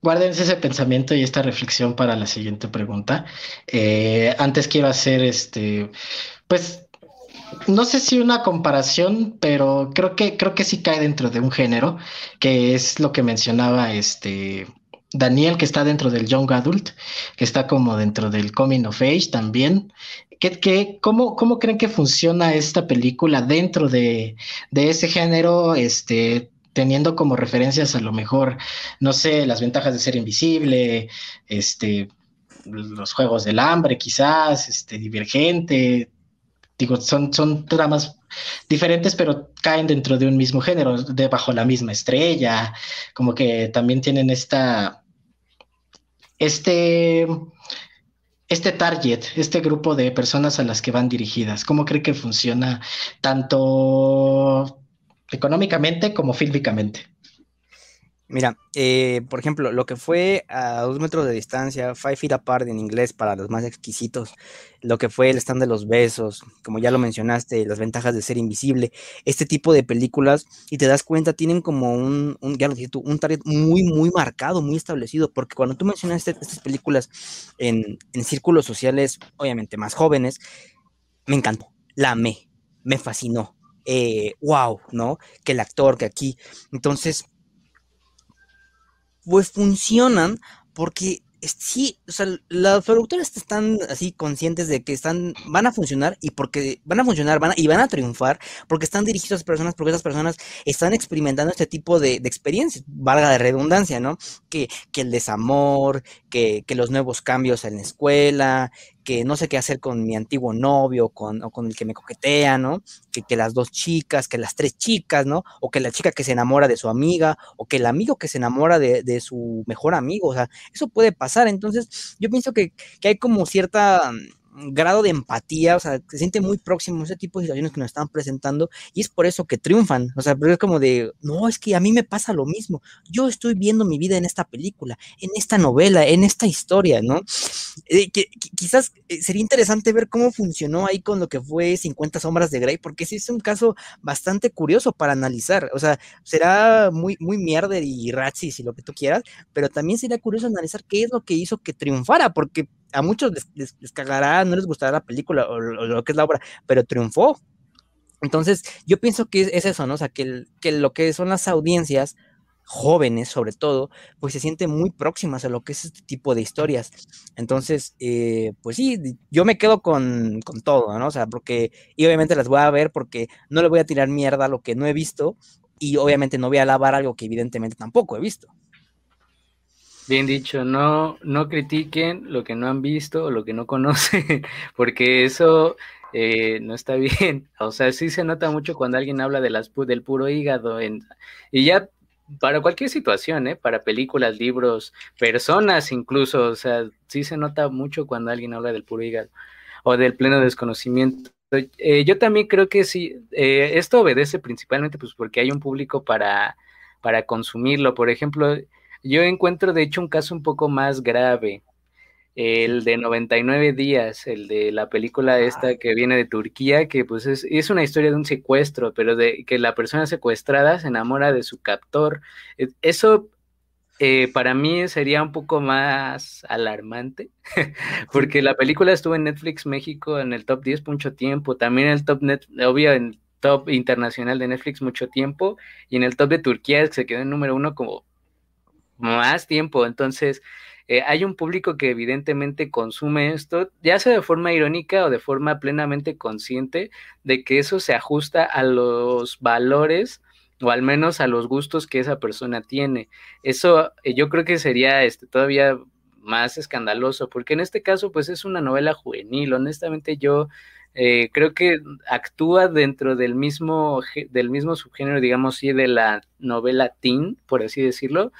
Guárdense ese pensamiento y esta reflexión para la siguiente pregunta. Eh, antes quiero hacer este, pues, no sé si una comparación, pero creo que, creo que sí cae dentro de un género, que es lo que mencionaba este Daniel, que está dentro del Young Adult, que está como dentro del Coming of Age también. ¿Qué, qué, cómo, cómo, creen que funciona esta película dentro de, de ese género? Este, teniendo como referencias a lo mejor, no sé, las ventajas de ser invisible, este, los juegos del hambre quizás, este, divergente, digo, son, son dramas diferentes, pero caen dentro de un mismo género, de bajo la misma estrella, como que también tienen esta, este, este target, este grupo de personas a las que van dirigidas. ¿Cómo cree que funciona tanto económicamente como fílmicamente. Mira, eh, por ejemplo, lo que fue a dos metros de distancia, five feet apart en inglés para los más exquisitos, lo que fue el stand de los besos, como ya lo mencionaste, las ventajas de ser invisible, este tipo de películas, y te das cuenta, tienen como un, ya lo dije tú, un target muy, muy marcado, muy establecido, porque cuando tú mencionaste estas películas en, en círculos sociales, obviamente más jóvenes, me encantó, la amé, me fascinó, wow, eh, ¿no? Que el actor, que aquí. Entonces, pues funcionan porque sí, o sea, los productores están así conscientes de que están, van a funcionar y porque van a funcionar van y van a triunfar porque están dirigidos a personas, porque esas personas están experimentando este tipo de, experiencias, valga de redundancia, ¿no? Que, que el desamor, que, que, los nuevos cambios en la escuela, que no sé qué hacer con mi antiguo novio con, o con el que me coquetea, ¿no? Que, que, las dos chicas, que las tres chicas, ¿no? O que la chica que se enamora de su amiga, o que el amigo que se enamora de, de su mejor amigo, o sea, eso puede pasar. Entonces, yo pienso que, que hay como cierta grado de empatía, o sea, se siente muy próximo a ese tipo de situaciones que nos están presentando y es por eso que triunfan, o sea, pero es como de, no, es que a mí me pasa lo mismo, yo estoy viendo mi vida en esta película, en esta novela, en esta historia, ¿no? Eh, que, quizás eh, sería interesante ver cómo funcionó ahí con lo que fue 50 sombras de Grey, porque sí es un caso bastante curioso para analizar, o sea, será muy, muy mierder y racis y lo que tú quieras, pero también sería curioso analizar qué es lo que hizo que triunfara, porque a muchos les, cagará, no les gustará la película o, lo que es la obra, pero triunfó. Entonces, yo pienso que es, eso, ¿no? O sea, que, que lo que son las audiencias jóvenes, sobre todo, pues se sienten muy próximas a lo que es este tipo de historias. Entonces, eh, pues sí, yo me quedo con, con, todo, ¿no? O sea, porque, y obviamente las voy a ver porque no le voy a tirar mierda a lo que no he visto y obviamente no voy a alabar algo que evidentemente tampoco he visto. Bien dicho, no, no critiquen lo que no han visto o lo que no conocen, [laughs] porque eso eh, no está bien. [laughs] O sea, sí se nota mucho cuando alguien habla de las, del puro hígado. En, y ya para cualquier situación, ¿eh? para películas, libros, personas incluso, o sea, sí se nota mucho cuando alguien habla del puro hígado o del pleno desconocimiento. Eh, yo también creo que sí, eh, esto obedece principalmente pues porque hay un público para, para consumirlo. Por ejemplo, yo encuentro, de hecho, un caso un poco más grave. El de 99 días, el de la película esta que viene de Turquía, que pues es, es una historia de un secuestro, pero de que la persona secuestrada se enamora de su captor. E, eso eh, para mí sería un poco más alarmante, [laughs] porque la película estuvo en Netflix México en el top 10 mucho tiempo, también en el top net, obvio, en el top internacional de Netflix mucho tiempo, y en el top de Turquía se quedó en número uno como más tiempo. Entonces, eh, hay un público que evidentemente consume esto, ya sea de forma irónica o de forma plenamente consciente de que eso se ajusta a los valores o al menos a los gustos que esa persona tiene. Eso eh, yo creo que sería este, todavía más escandaloso, porque en este caso pues es una novela juvenil, honestamente yo eh, creo que actúa dentro del mismo, del mismo subgénero, digamos, sí, de la novela teen, por así decirlo,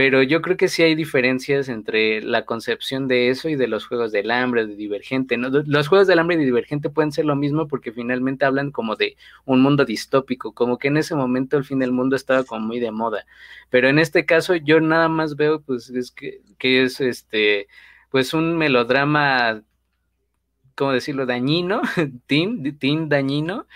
pero yo creo que sí hay diferencias entre la concepción de eso y de los juegos del hambre, de Divergente. Los juegos del hambre y de Divergente pueden ser lo mismo porque finalmente hablan como de un mundo distópico, como que en ese momento el fin del mundo estaba como muy de moda. Pero en este caso yo nada más veo pues es que, que es este pues un melodrama, ¿cómo decirlo? Dañino, [laughs] teen, teen dañino,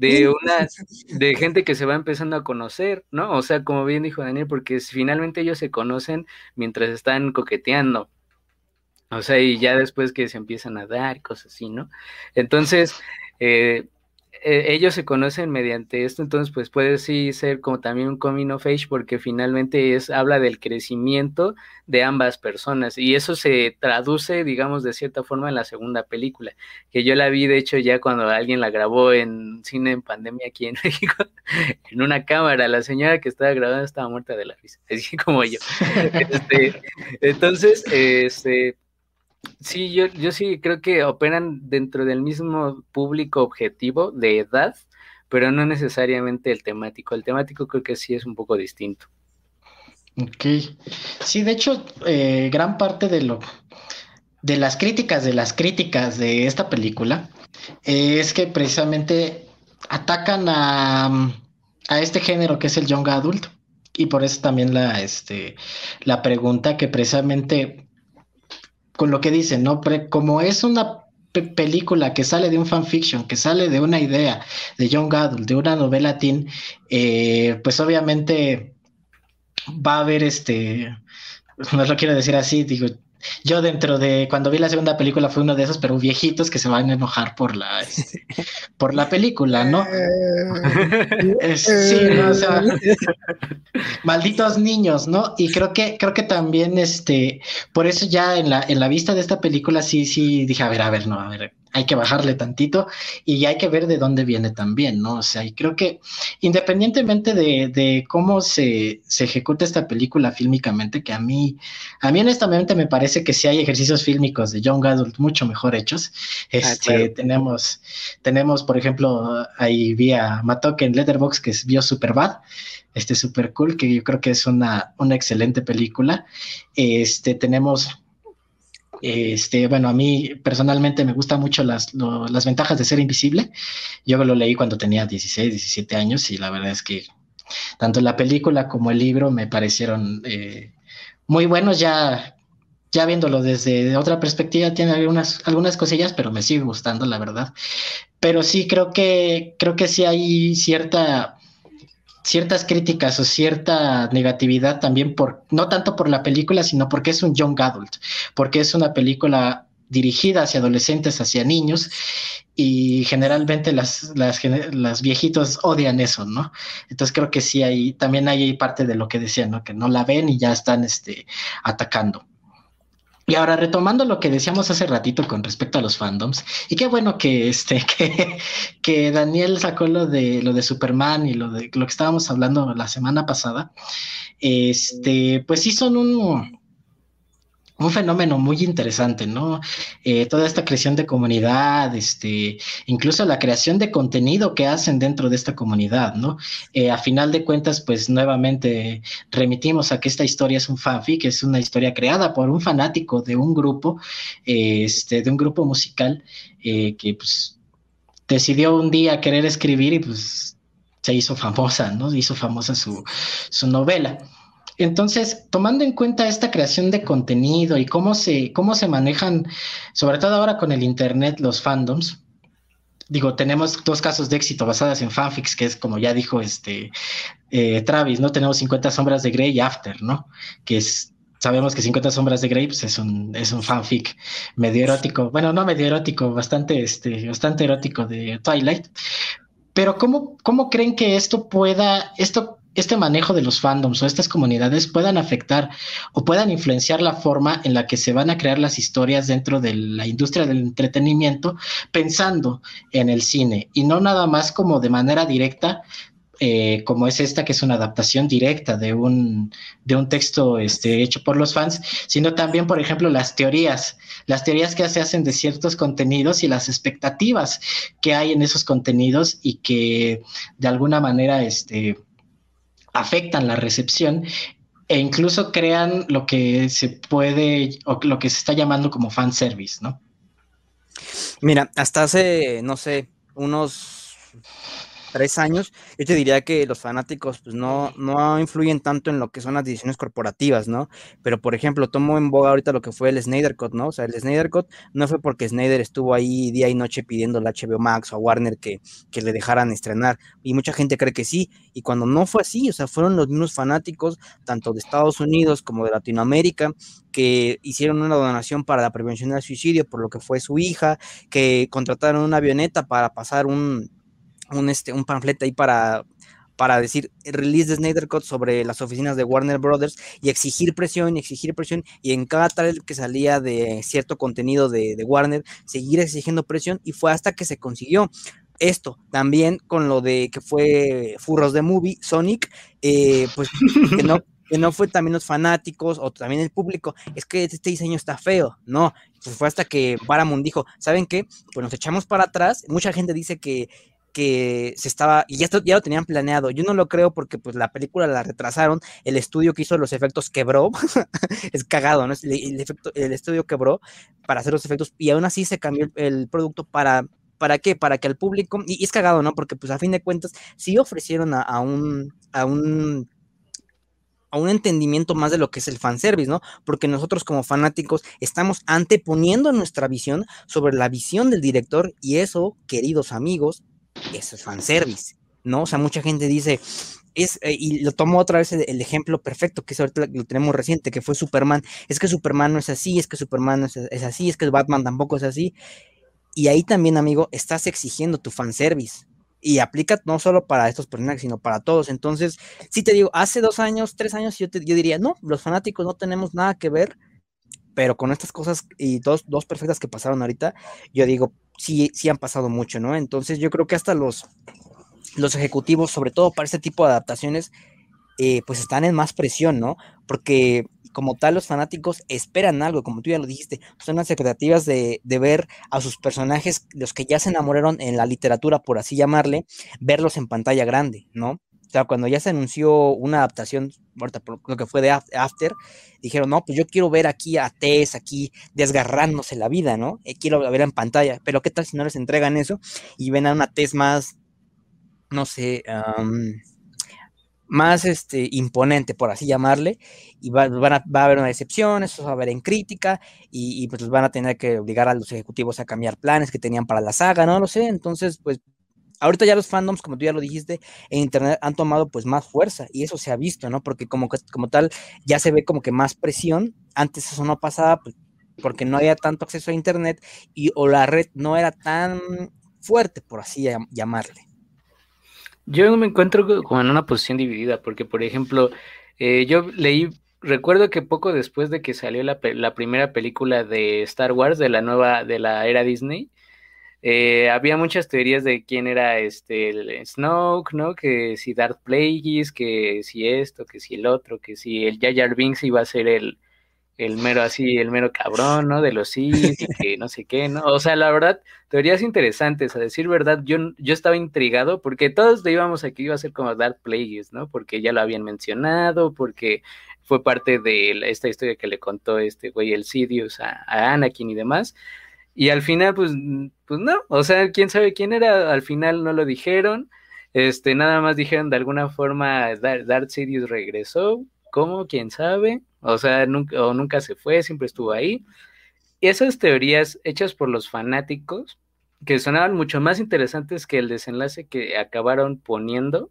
de una, de gente que se va empezando a conocer, ¿no? O sea, como bien dijo Daniel, porque finalmente ellos se conocen mientras están coqueteando. O sea, y ya después que se empiezan a dar cosas así, ¿no? Entonces, eh, eh, ellos se conocen mediante esto, entonces pues puede sí ser como también un coming of age porque finalmente es habla del crecimiento de ambas personas y eso se traduce digamos de cierta forma en la segunda película, que yo la vi de hecho ya cuando alguien la grabó en cine en pandemia aquí en [laughs] México en una cámara, la señora que estaba grabando estaba muerta de la risa, [laughs] así como yo. Este, entonces, este Sí, yo, yo sí creo que operan dentro del mismo público objetivo de edad, pero no necesariamente el temático. El temático creo que sí es un poco distinto. Ok. Sí, de hecho, eh, gran parte de lo de las críticas de las críticas de esta película es que precisamente atacan a, a este género que es el young adult y por eso también la este la pregunta que precisamente con lo que dicen, ¿no? como es una película que sale de un fanfiction, que sale de una idea de Young Adult, de una novela teen, eh, pues obviamente va a haber este, no lo quiero decir así, digo, yo dentro de cuando vi la segunda película fue uno de esos pero viejitos que se van a enojar por la este, por la película, ¿no? sí, no, o sea, malditos niños, ¿no? Y creo que creo que también este por eso ya en la en la vista de esta película sí sí dije, a ver, a ver, no, a ver, hay que bajarle tantito y hay que ver de dónde viene también, ¿no? O sea, y creo que independientemente de, cómo se, se, ejecuta esta película fílmicamente, que a mí, a mí honestamente me parece que sí hay ejercicios fílmicos de Young Adult mucho mejor hechos. Ah, este, tenemos, tenemos, por ejemplo, ahí vi a Matok en Letterboxd que vio Superbad, este super cool, que yo creo que es una, una excelente película. Este, tenemos este, bueno, a mí personalmente me gustan mucho las, las ventajas de ser invisible. Yo lo leí cuando tenía 16, 17 años y la verdad es que tanto la película como el libro me parecieron eh, muy buenos ya. Ya viéndolo desde otra perspectiva, tiene algunas, algunas cosillas, pero me sigue gustando, la verdad. Pero sí, creo que, creo que sí hay cierta, ciertas críticas o cierta negatividad también por, no tanto por la película, sino porque es un young adult, porque es una película dirigida hacia adolescentes, hacia niños, y generalmente las, las, viejitos odian eso, ¿no? Entonces creo que sí hay, también hay parte de lo que decían, ¿no? Que no la ven y ya están este, atacando. Y ahora retomando lo que decíamos hace ratito con respecto a los fandoms, y qué bueno que este, [laughs] que, que Daniel sacó lo de lo de Superman y lo de lo que estábamos hablando la semana pasada. Este, pues sí son un, un fenómeno muy interesante, ¿no? Eh, toda esta creación de comunidad, este, incluso la creación de contenido que hacen dentro de esta comunidad, ¿no? Eh, a final de cuentas, pues nuevamente remitimos a que esta historia es un fanfic, es una historia creada por un fanático de un grupo, este, de un grupo musical eh, que pues decidió un día querer escribir y pues se hizo famosa, ¿no? Hizo famosa su, su novela. Entonces, tomando en cuenta esta creación de contenido y cómo se, cómo se manejan, sobre todo ahora con el Internet, los fandoms, digo, tenemos dos casos de éxito basadas en fanfics, que es como ya dijo este eh, Travis, ¿no? Tenemos 50 sombras de Grey y After, ¿no? Que es, sabemos que 50 sombras de Grey pues, es, un, es un fanfic medio erótico, bueno, no medio erótico, bastante, este, bastante erótico de Twilight. Pero ¿cómo, cómo creen que esto pueda, esto este manejo de los fandoms o estas comunidades puedan afectar o puedan influenciar la forma en la que se van a crear las historias dentro de la industria del entretenimiento, pensando en el cine y no nada más como de manera directa, eh, como es esta, que es una adaptación directa de un, de un texto este, hecho por los fans, sino también, por ejemplo, las teorías, las teorías que se hacen de ciertos contenidos y las expectativas que hay en esos contenidos y que de alguna manera, este, afectan la recepción e incluso crean lo que se puede o lo que se está llamando como fan service, ¿no? Mira, hasta hace, no sé, unos tres años, yo te diría que los fanáticos pues no, no influyen tanto en lo que son las decisiones corporativas, ¿no? Pero, por ejemplo, tomo en boga ahorita lo que fue el Snyder Cut, ¿no? O sea, el Snyder Cut no fue porque Snyder estuvo ahí día y noche pidiendo al HBO Max o a Warner que, que le dejaran estrenar, y mucha gente cree que sí, y cuando no fue así, o sea, fueron los mismos fanáticos, tanto de Estados Unidos como de Latinoamérica, que hicieron una donación para la prevención del suicidio por lo que fue su hija, que contrataron una avioneta para pasar un, un, este, un panfleto ahí para, para decir release de Snyder Cut sobre las oficinas de Warner Brothers y exigir presión y exigir presión y en cada tal que salía de cierto contenido de, de, Warner seguir exigiendo presión y fue hasta que se consiguió esto también con lo de que fue Furros de Movie Sonic eh, pues [laughs] que no que no fue también los fanáticos o también el público, es que este diseño está feo, no, pues fue hasta que Paramount dijo, ¿saben qué? Pues nos echamos para atrás, mucha gente dice que que se estaba, y ya, ya lo tenían planeado. Yo no lo creo porque pues la película la retrasaron, el estudio que hizo los efectos quebró, [laughs] es cagado, ¿no? El, efecto, el estudio quebró para hacer los efectos y aún así se cambió el, producto para, ¿para qué? Para que al público, y, es cagado, ¿no? Porque pues a fin de cuentas sí ofrecieron a, un, a un a un entendimiento más de lo que es el fanservice, ¿no? Porque nosotros como fanáticos estamos anteponiendo nuestra visión sobre la visión del director y eso, queridos amigos, eso es fanservice, ¿no? O sea, mucha gente dice, es, eh, y lo tomo otra vez el, ejemplo perfecto, que es ahorita lo tenemos reciente, que fue Superman. Es que Superman no es así, es que Superman no es, así, es que Batman tampoco es así. Y ahí también, amigo, estás exigiendo tu fanservice. Y aplica no solo para estos personajes, sino para todos. Entonces, si te digo, hace dos años, tres años, yo, te, yo diría, no, los fanáticos no tenemos nada que ver, pero con estas cosas y dos, dos perfectas que pasaron ahorita, yo digo, sí, sí han pasado mucho, ¿no? Entonces yo creo que hasta los, los ejecutivos, sobre todo para este tipo de adaptaciones, eh, pues están en más presión, ¿no? Porque como tal los fanáticos esperan algo, como tú ya lo dijiste, son las expectativas de, de, ver a sus personajes, los que ya se enamoraron en la literatura, por así llamarle, verlos en pantalla grande, ¿no? O sea, cuando ya se anunció una adaptación, ahorita por lo que fue de After, dijeron, no, pues yo quiero ver aquí a Tess, aquí desgarrándose la vida, ¿no? Eh, quiero ver en pantalla, pero ¿qué tal si no les entregan eso y ven a una Tess más, no sé, más este, imponente, por así llamarle, y va, a, va a haber una decepción, eso va a haber en crítica, y, y pues van a tener que obligar a los ejecutivos a cambiar planes que tenían para la saga, no lo sé, entonces pues ahorita ya los fandoms, como tú ya lo dijiste, en internet han tomado pues más fuerza y eso se ha visto, ¿no? Porque como, como tal ya se ve como que más presión, antes eso no pasaba pues, porque no había tanto acceso a internet y o la red no era tan fuerte, por así llamarle. Yo me encuentro como en una posición dividida, porque por ejemplo, eh, yo leí, recuerdo que poco después de que salió la, la primera película de Star Wars, de la nueva, de la era Disney, eh, había muchas teorías de quién era este el Snoke, ¿no? Que si Darth Plagueis, que si esto, que si el otro, que si el Jar Binks iba a ser el, el mero así, el mero cabrón, ¿no? De los Sith y que no sé qué, ¿no? O sea, la verdad, teorías interesantes, a decir verdad, yo, yo estaba intrigado porque todos íbamos a que iba a ser como Darth Plagueis, ¿no? Porque ya lo habían mencionado, porque fue parte de esta historia que le contó este güey, el Sidious, a Anakin y demás. Y al final, pues, pues no, o sea, quién sabe quién era, al final no lo dijeron, este, nada más dijeron de alguna forma Darth Sidious regresó, ¿cómo? ¿Quién sabe? O sea, nunca, o nunca se fue, siempre estuvo ahí. Y esas teorías hechas por los fanáticos, que sonaban mucho más interesantes que el desenlace que acabaron poniendo,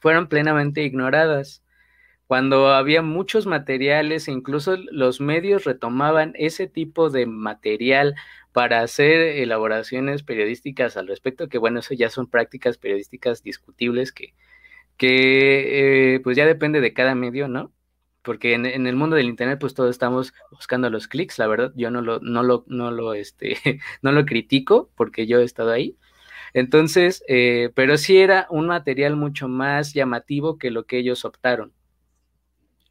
fueron plenamente ignoradas cuando había muchos materiales e incluso los medios retomaban ese tipo de material para hacer elaboraciones periodísticas al respecto, que bueno, eso ya son prácticas periodísticas discutibles que, que eh, pues ya depende de cada medio, ¿no? Porque en, el mundo del internet pues todos estamos buscando los clics, la verdad, yo no lo, no lo, no lo, este, [laughs] no lo critico porque yo he estado ahí. Entonces, eh, pero sí era un material mucho más llamativo que lo que ellos optaron.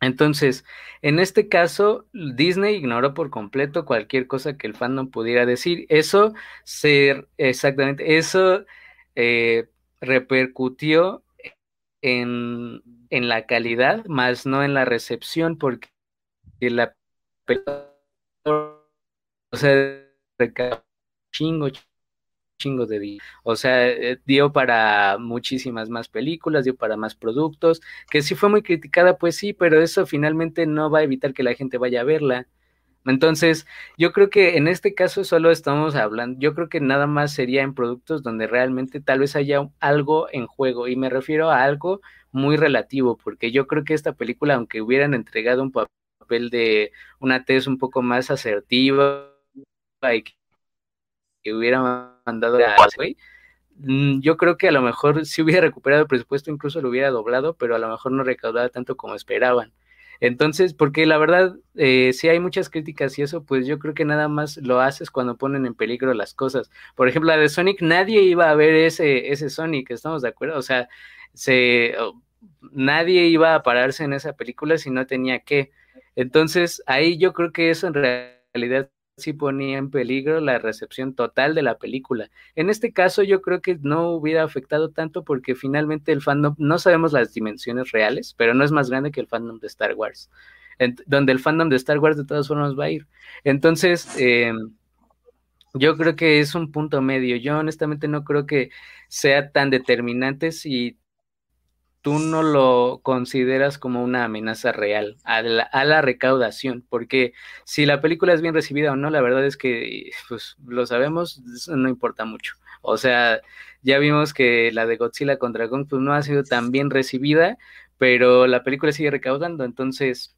Entonces, en este caso, Disney ignoró por completo cualquier cosa que el fandom pudiera decir. Eso, ser exactamente, eso eh, repercutió en, la calidad, más no en la recepción, porque la o sea, chingo de dinero. O sea, eh, dio para muchísimas más películas, dio para más productos, que sí fue muy criticada, pues sí, pero eso finalmente no va a evitar que la gente vaya a verla. Entonces, yo creo que en este caso solo estamos hablando, yo creo que nada más sería en productos donde realmente tal vez haya algo en juego, y me refiero a algo muy relativo, porque yo creo que esta película, aunque hubieran entregado un papel de una tez un poco más asertiva y que hubiera mandado a mm, yo creo que a lo mejor [laughs] si hubiera recuperado el presupuesto, incluso lo hubiera doblado, pero a lo mejor no recaudaba tanto como esperaban. Entonces, porque la verdad, eh, si hay muchas críticas y eso, pues yo creo que nada más lo haces cuando ponen en peligro las cosas. Por ejemplo, la de Sonic, nadie iba a ver ese, ese Sonic, ¿estamos de acuerdo? O sea, se, nadie iba a pararse en esa película si no tenía que. Entonces, ahí yo creo que eso en realidad sí ponía en peligro la recepción total de la película. En este caso yo creo que no hubiera afectado tanto porque finalmente el fandom, no sabemos las dimensiones reales, pero no es más grande que el fandom de Star Wars, donde el fandom de Star Wars de todas formas va a ir. Entonces, em, yo creo que es un punto medio. Yo honestamente no creo que sea tan determinante si tú no lo consideras como una amenaza real a la, recaudación, porque si la película es bien recibida o no, la verdad es que, pues lo sabemos, no importa mucho. O sea, ya vimos que la de Godzilla contra Kong pues no ha sido tan bien recibida, pero la película sigue recaudando, entonces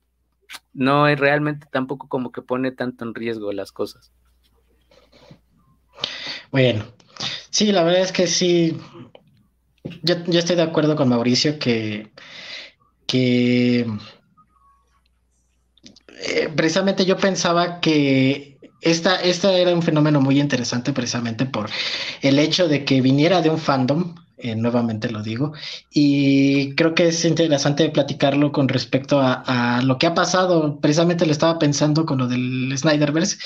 no es realmente tampoco como que pone tanto en riesgo las cosas. Bueno, sí, la verdad es que sí, yo, estoy de acuerdo con Mauricio que, que eh, precisamente yo pensaba que esta, esta era un fenómeno muy interesante precisamente por el hecho de que viniera de un fandom, eh, nuevamente lo digo, y creo que es interesante platicarlo con respecto a, lo que ha pasado, precisamente lo estaba pensando con lo del Snyderverse,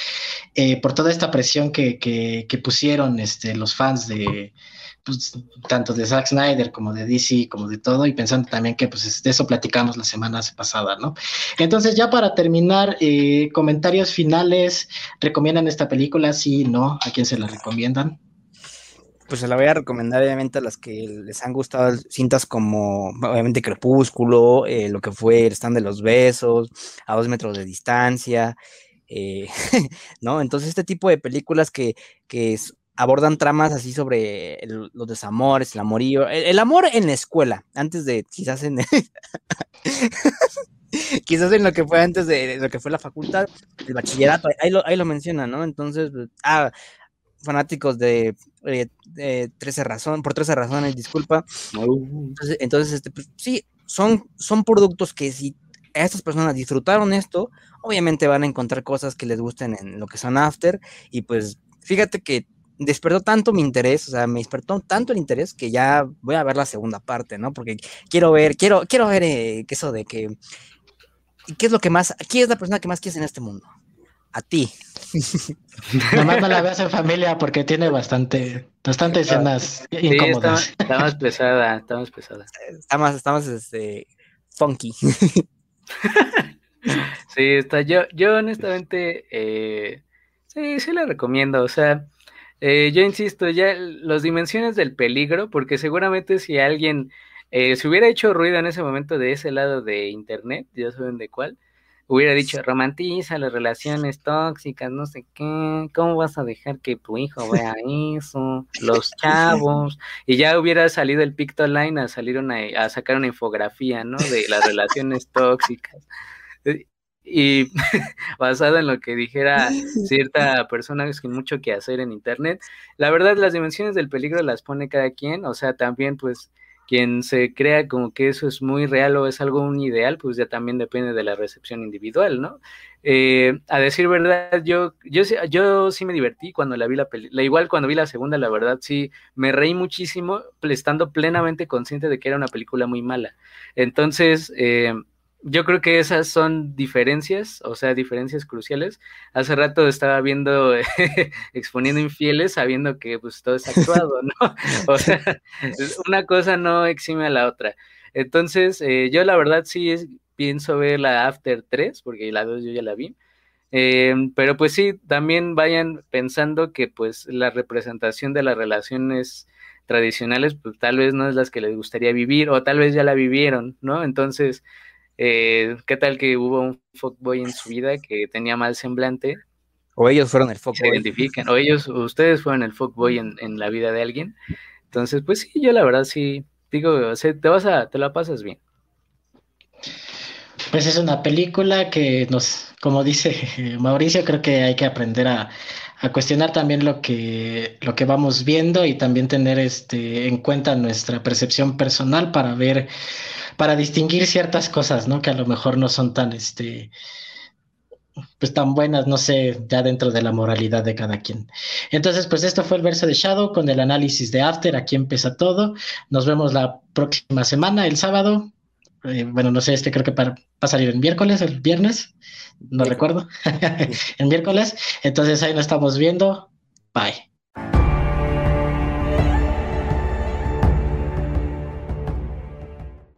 eh, por toda esta presión que, que, que pusieron este, los fans de, pues, tanto de Zack Snyder como de DC, como de todo, y pensando también que pues de eso platicamos la semana pasada, ¿no? Entonces, ya para terminar, eh, comentarios finales, ¿recomiendan esta película? Sí, no, ¿a quién se la recomiendan? Pues se la voy a recomendar obviamente a las que les han gustado cintas como obviamente Crepúsculo, eh, lo que fue el stand de los besos, a dos metros de distancia, eh, [laughs] ¿no? Entonces este tipo de películas que, que abordan tramas así sobre los desamores, el amorío, el, amor en la escuela, antes de quizás en [laughs] quizás en lo que fue antes de, lo que fue la facultad, el bachillerato, ahí lo, ahí lo menciona, ¿no? Entonces, pues, ah, fanáticos de, 13 razones, por 13 razones, disculpa. Entonces, entonces este, pues, sí, son, son productos que si estas personas disfrutaron esto, obviamente van a encontrar cosas que les gusten en lo que son after, y pues fíjate que despertó tanto mi interés, o sea, me despertó tanto el interés que ya voy a ver la segunda parte, ¿no? Porque quiero ver, quiero, quiero ver eh, eso de que, ¿qué es lo que más, quién es la persona que más quieres en este mundo? A ti. [laughs] Nomás no la veas en familia porque tiene bastante, bastante escenas incómodas. Está, más pesada, está más pesada. Está más, está más, este, funky. [laughs] sí, está, yo, yo honestamente, eh, sí, sí la recomiendo, o sea, eh, yo insisto, ya las dimensiones del peligro, porque seguramente si alguien eh, se hubiera hecho ruido en ese momento de ese lado de internet, ya saben de cuál, hubiera dicho, romantiza las relaciones tóxicas, no sé qué, ¿cómo vas a dejar que tu hijo vea eso? Los [laughs] chavos, y ya hubiera salido el Pictoline a salir una, a sacar una infografía, ¿no? De las relaciones tóxicas y [laughs] basado en lo que dijera [laughs] cierta persona sin mucho que hacer en internet, la verdad las dimensiones del peligro las pone cada quien, o sea, también pues quien se crea como que eso es muy real o es algo un ideal, pues ya también depende de la recepción individual, ¿no? Eh, a decir verdad, yo, yo, yo sí me divertí cuando la vi la película, igual cuando vi la segunda, la verdad sí me reí muchísimo, estando plenamente consciente de que era una película muy mala. Entonces, eh, yo creo que esas son diferencias, o sea, diferencias cruciales. Hace rato estaba viendo, [laughs] exponiendo infieles, sabiendo que pues todo es actuado, [laughs] ¿no? [laughs] O sea, una cosa no exime a la otra. Entonces, eh, yo la verdad sí es, pienso ver la After 3, porque la 2 yo ya la vi. Em, pero pues sí, también vayan pensando que pues la representación de las relaciones tradicionales, pues tal vez no es las que les gustaría vivir o tal vez ya la vivieron, ¿no? Entonces, eh, ¿qué tal que hubo un fuckboy en su vida que tenía mal semblante? O ellos fueron el fuckboy. Se identifican, o ellos, ustedes fueron el fuckboy en, en la vida de alguien. Entonces, pues sí, yo la verdad sí, digo, o sea, te vas a, te la pasas bien. Pues es una película que nos, como dice [laughs] Mauricio, creo que hay que aprender a, a cuestionar también lo que, lo que vamos viendo y también tener este, en cuenta nuestra percepción personal para ver, para distinguir ciertas cosas, ¿no? Que a lo mejor no son tan, este, pues tan buenas, no sé, ya dentro de la moralidad de cada quien. Entonces, pues esto fue el verso de Shadow con el análisis de After, aquí empieza todo. Nos vemos la próxima semana, el sábado. Eh, bueno, no sé, este creo que va a salir el miércoles, el viernes no recuerdo, [laughs] el miércoles. Entonces ahí nos estamos viendo. Bye.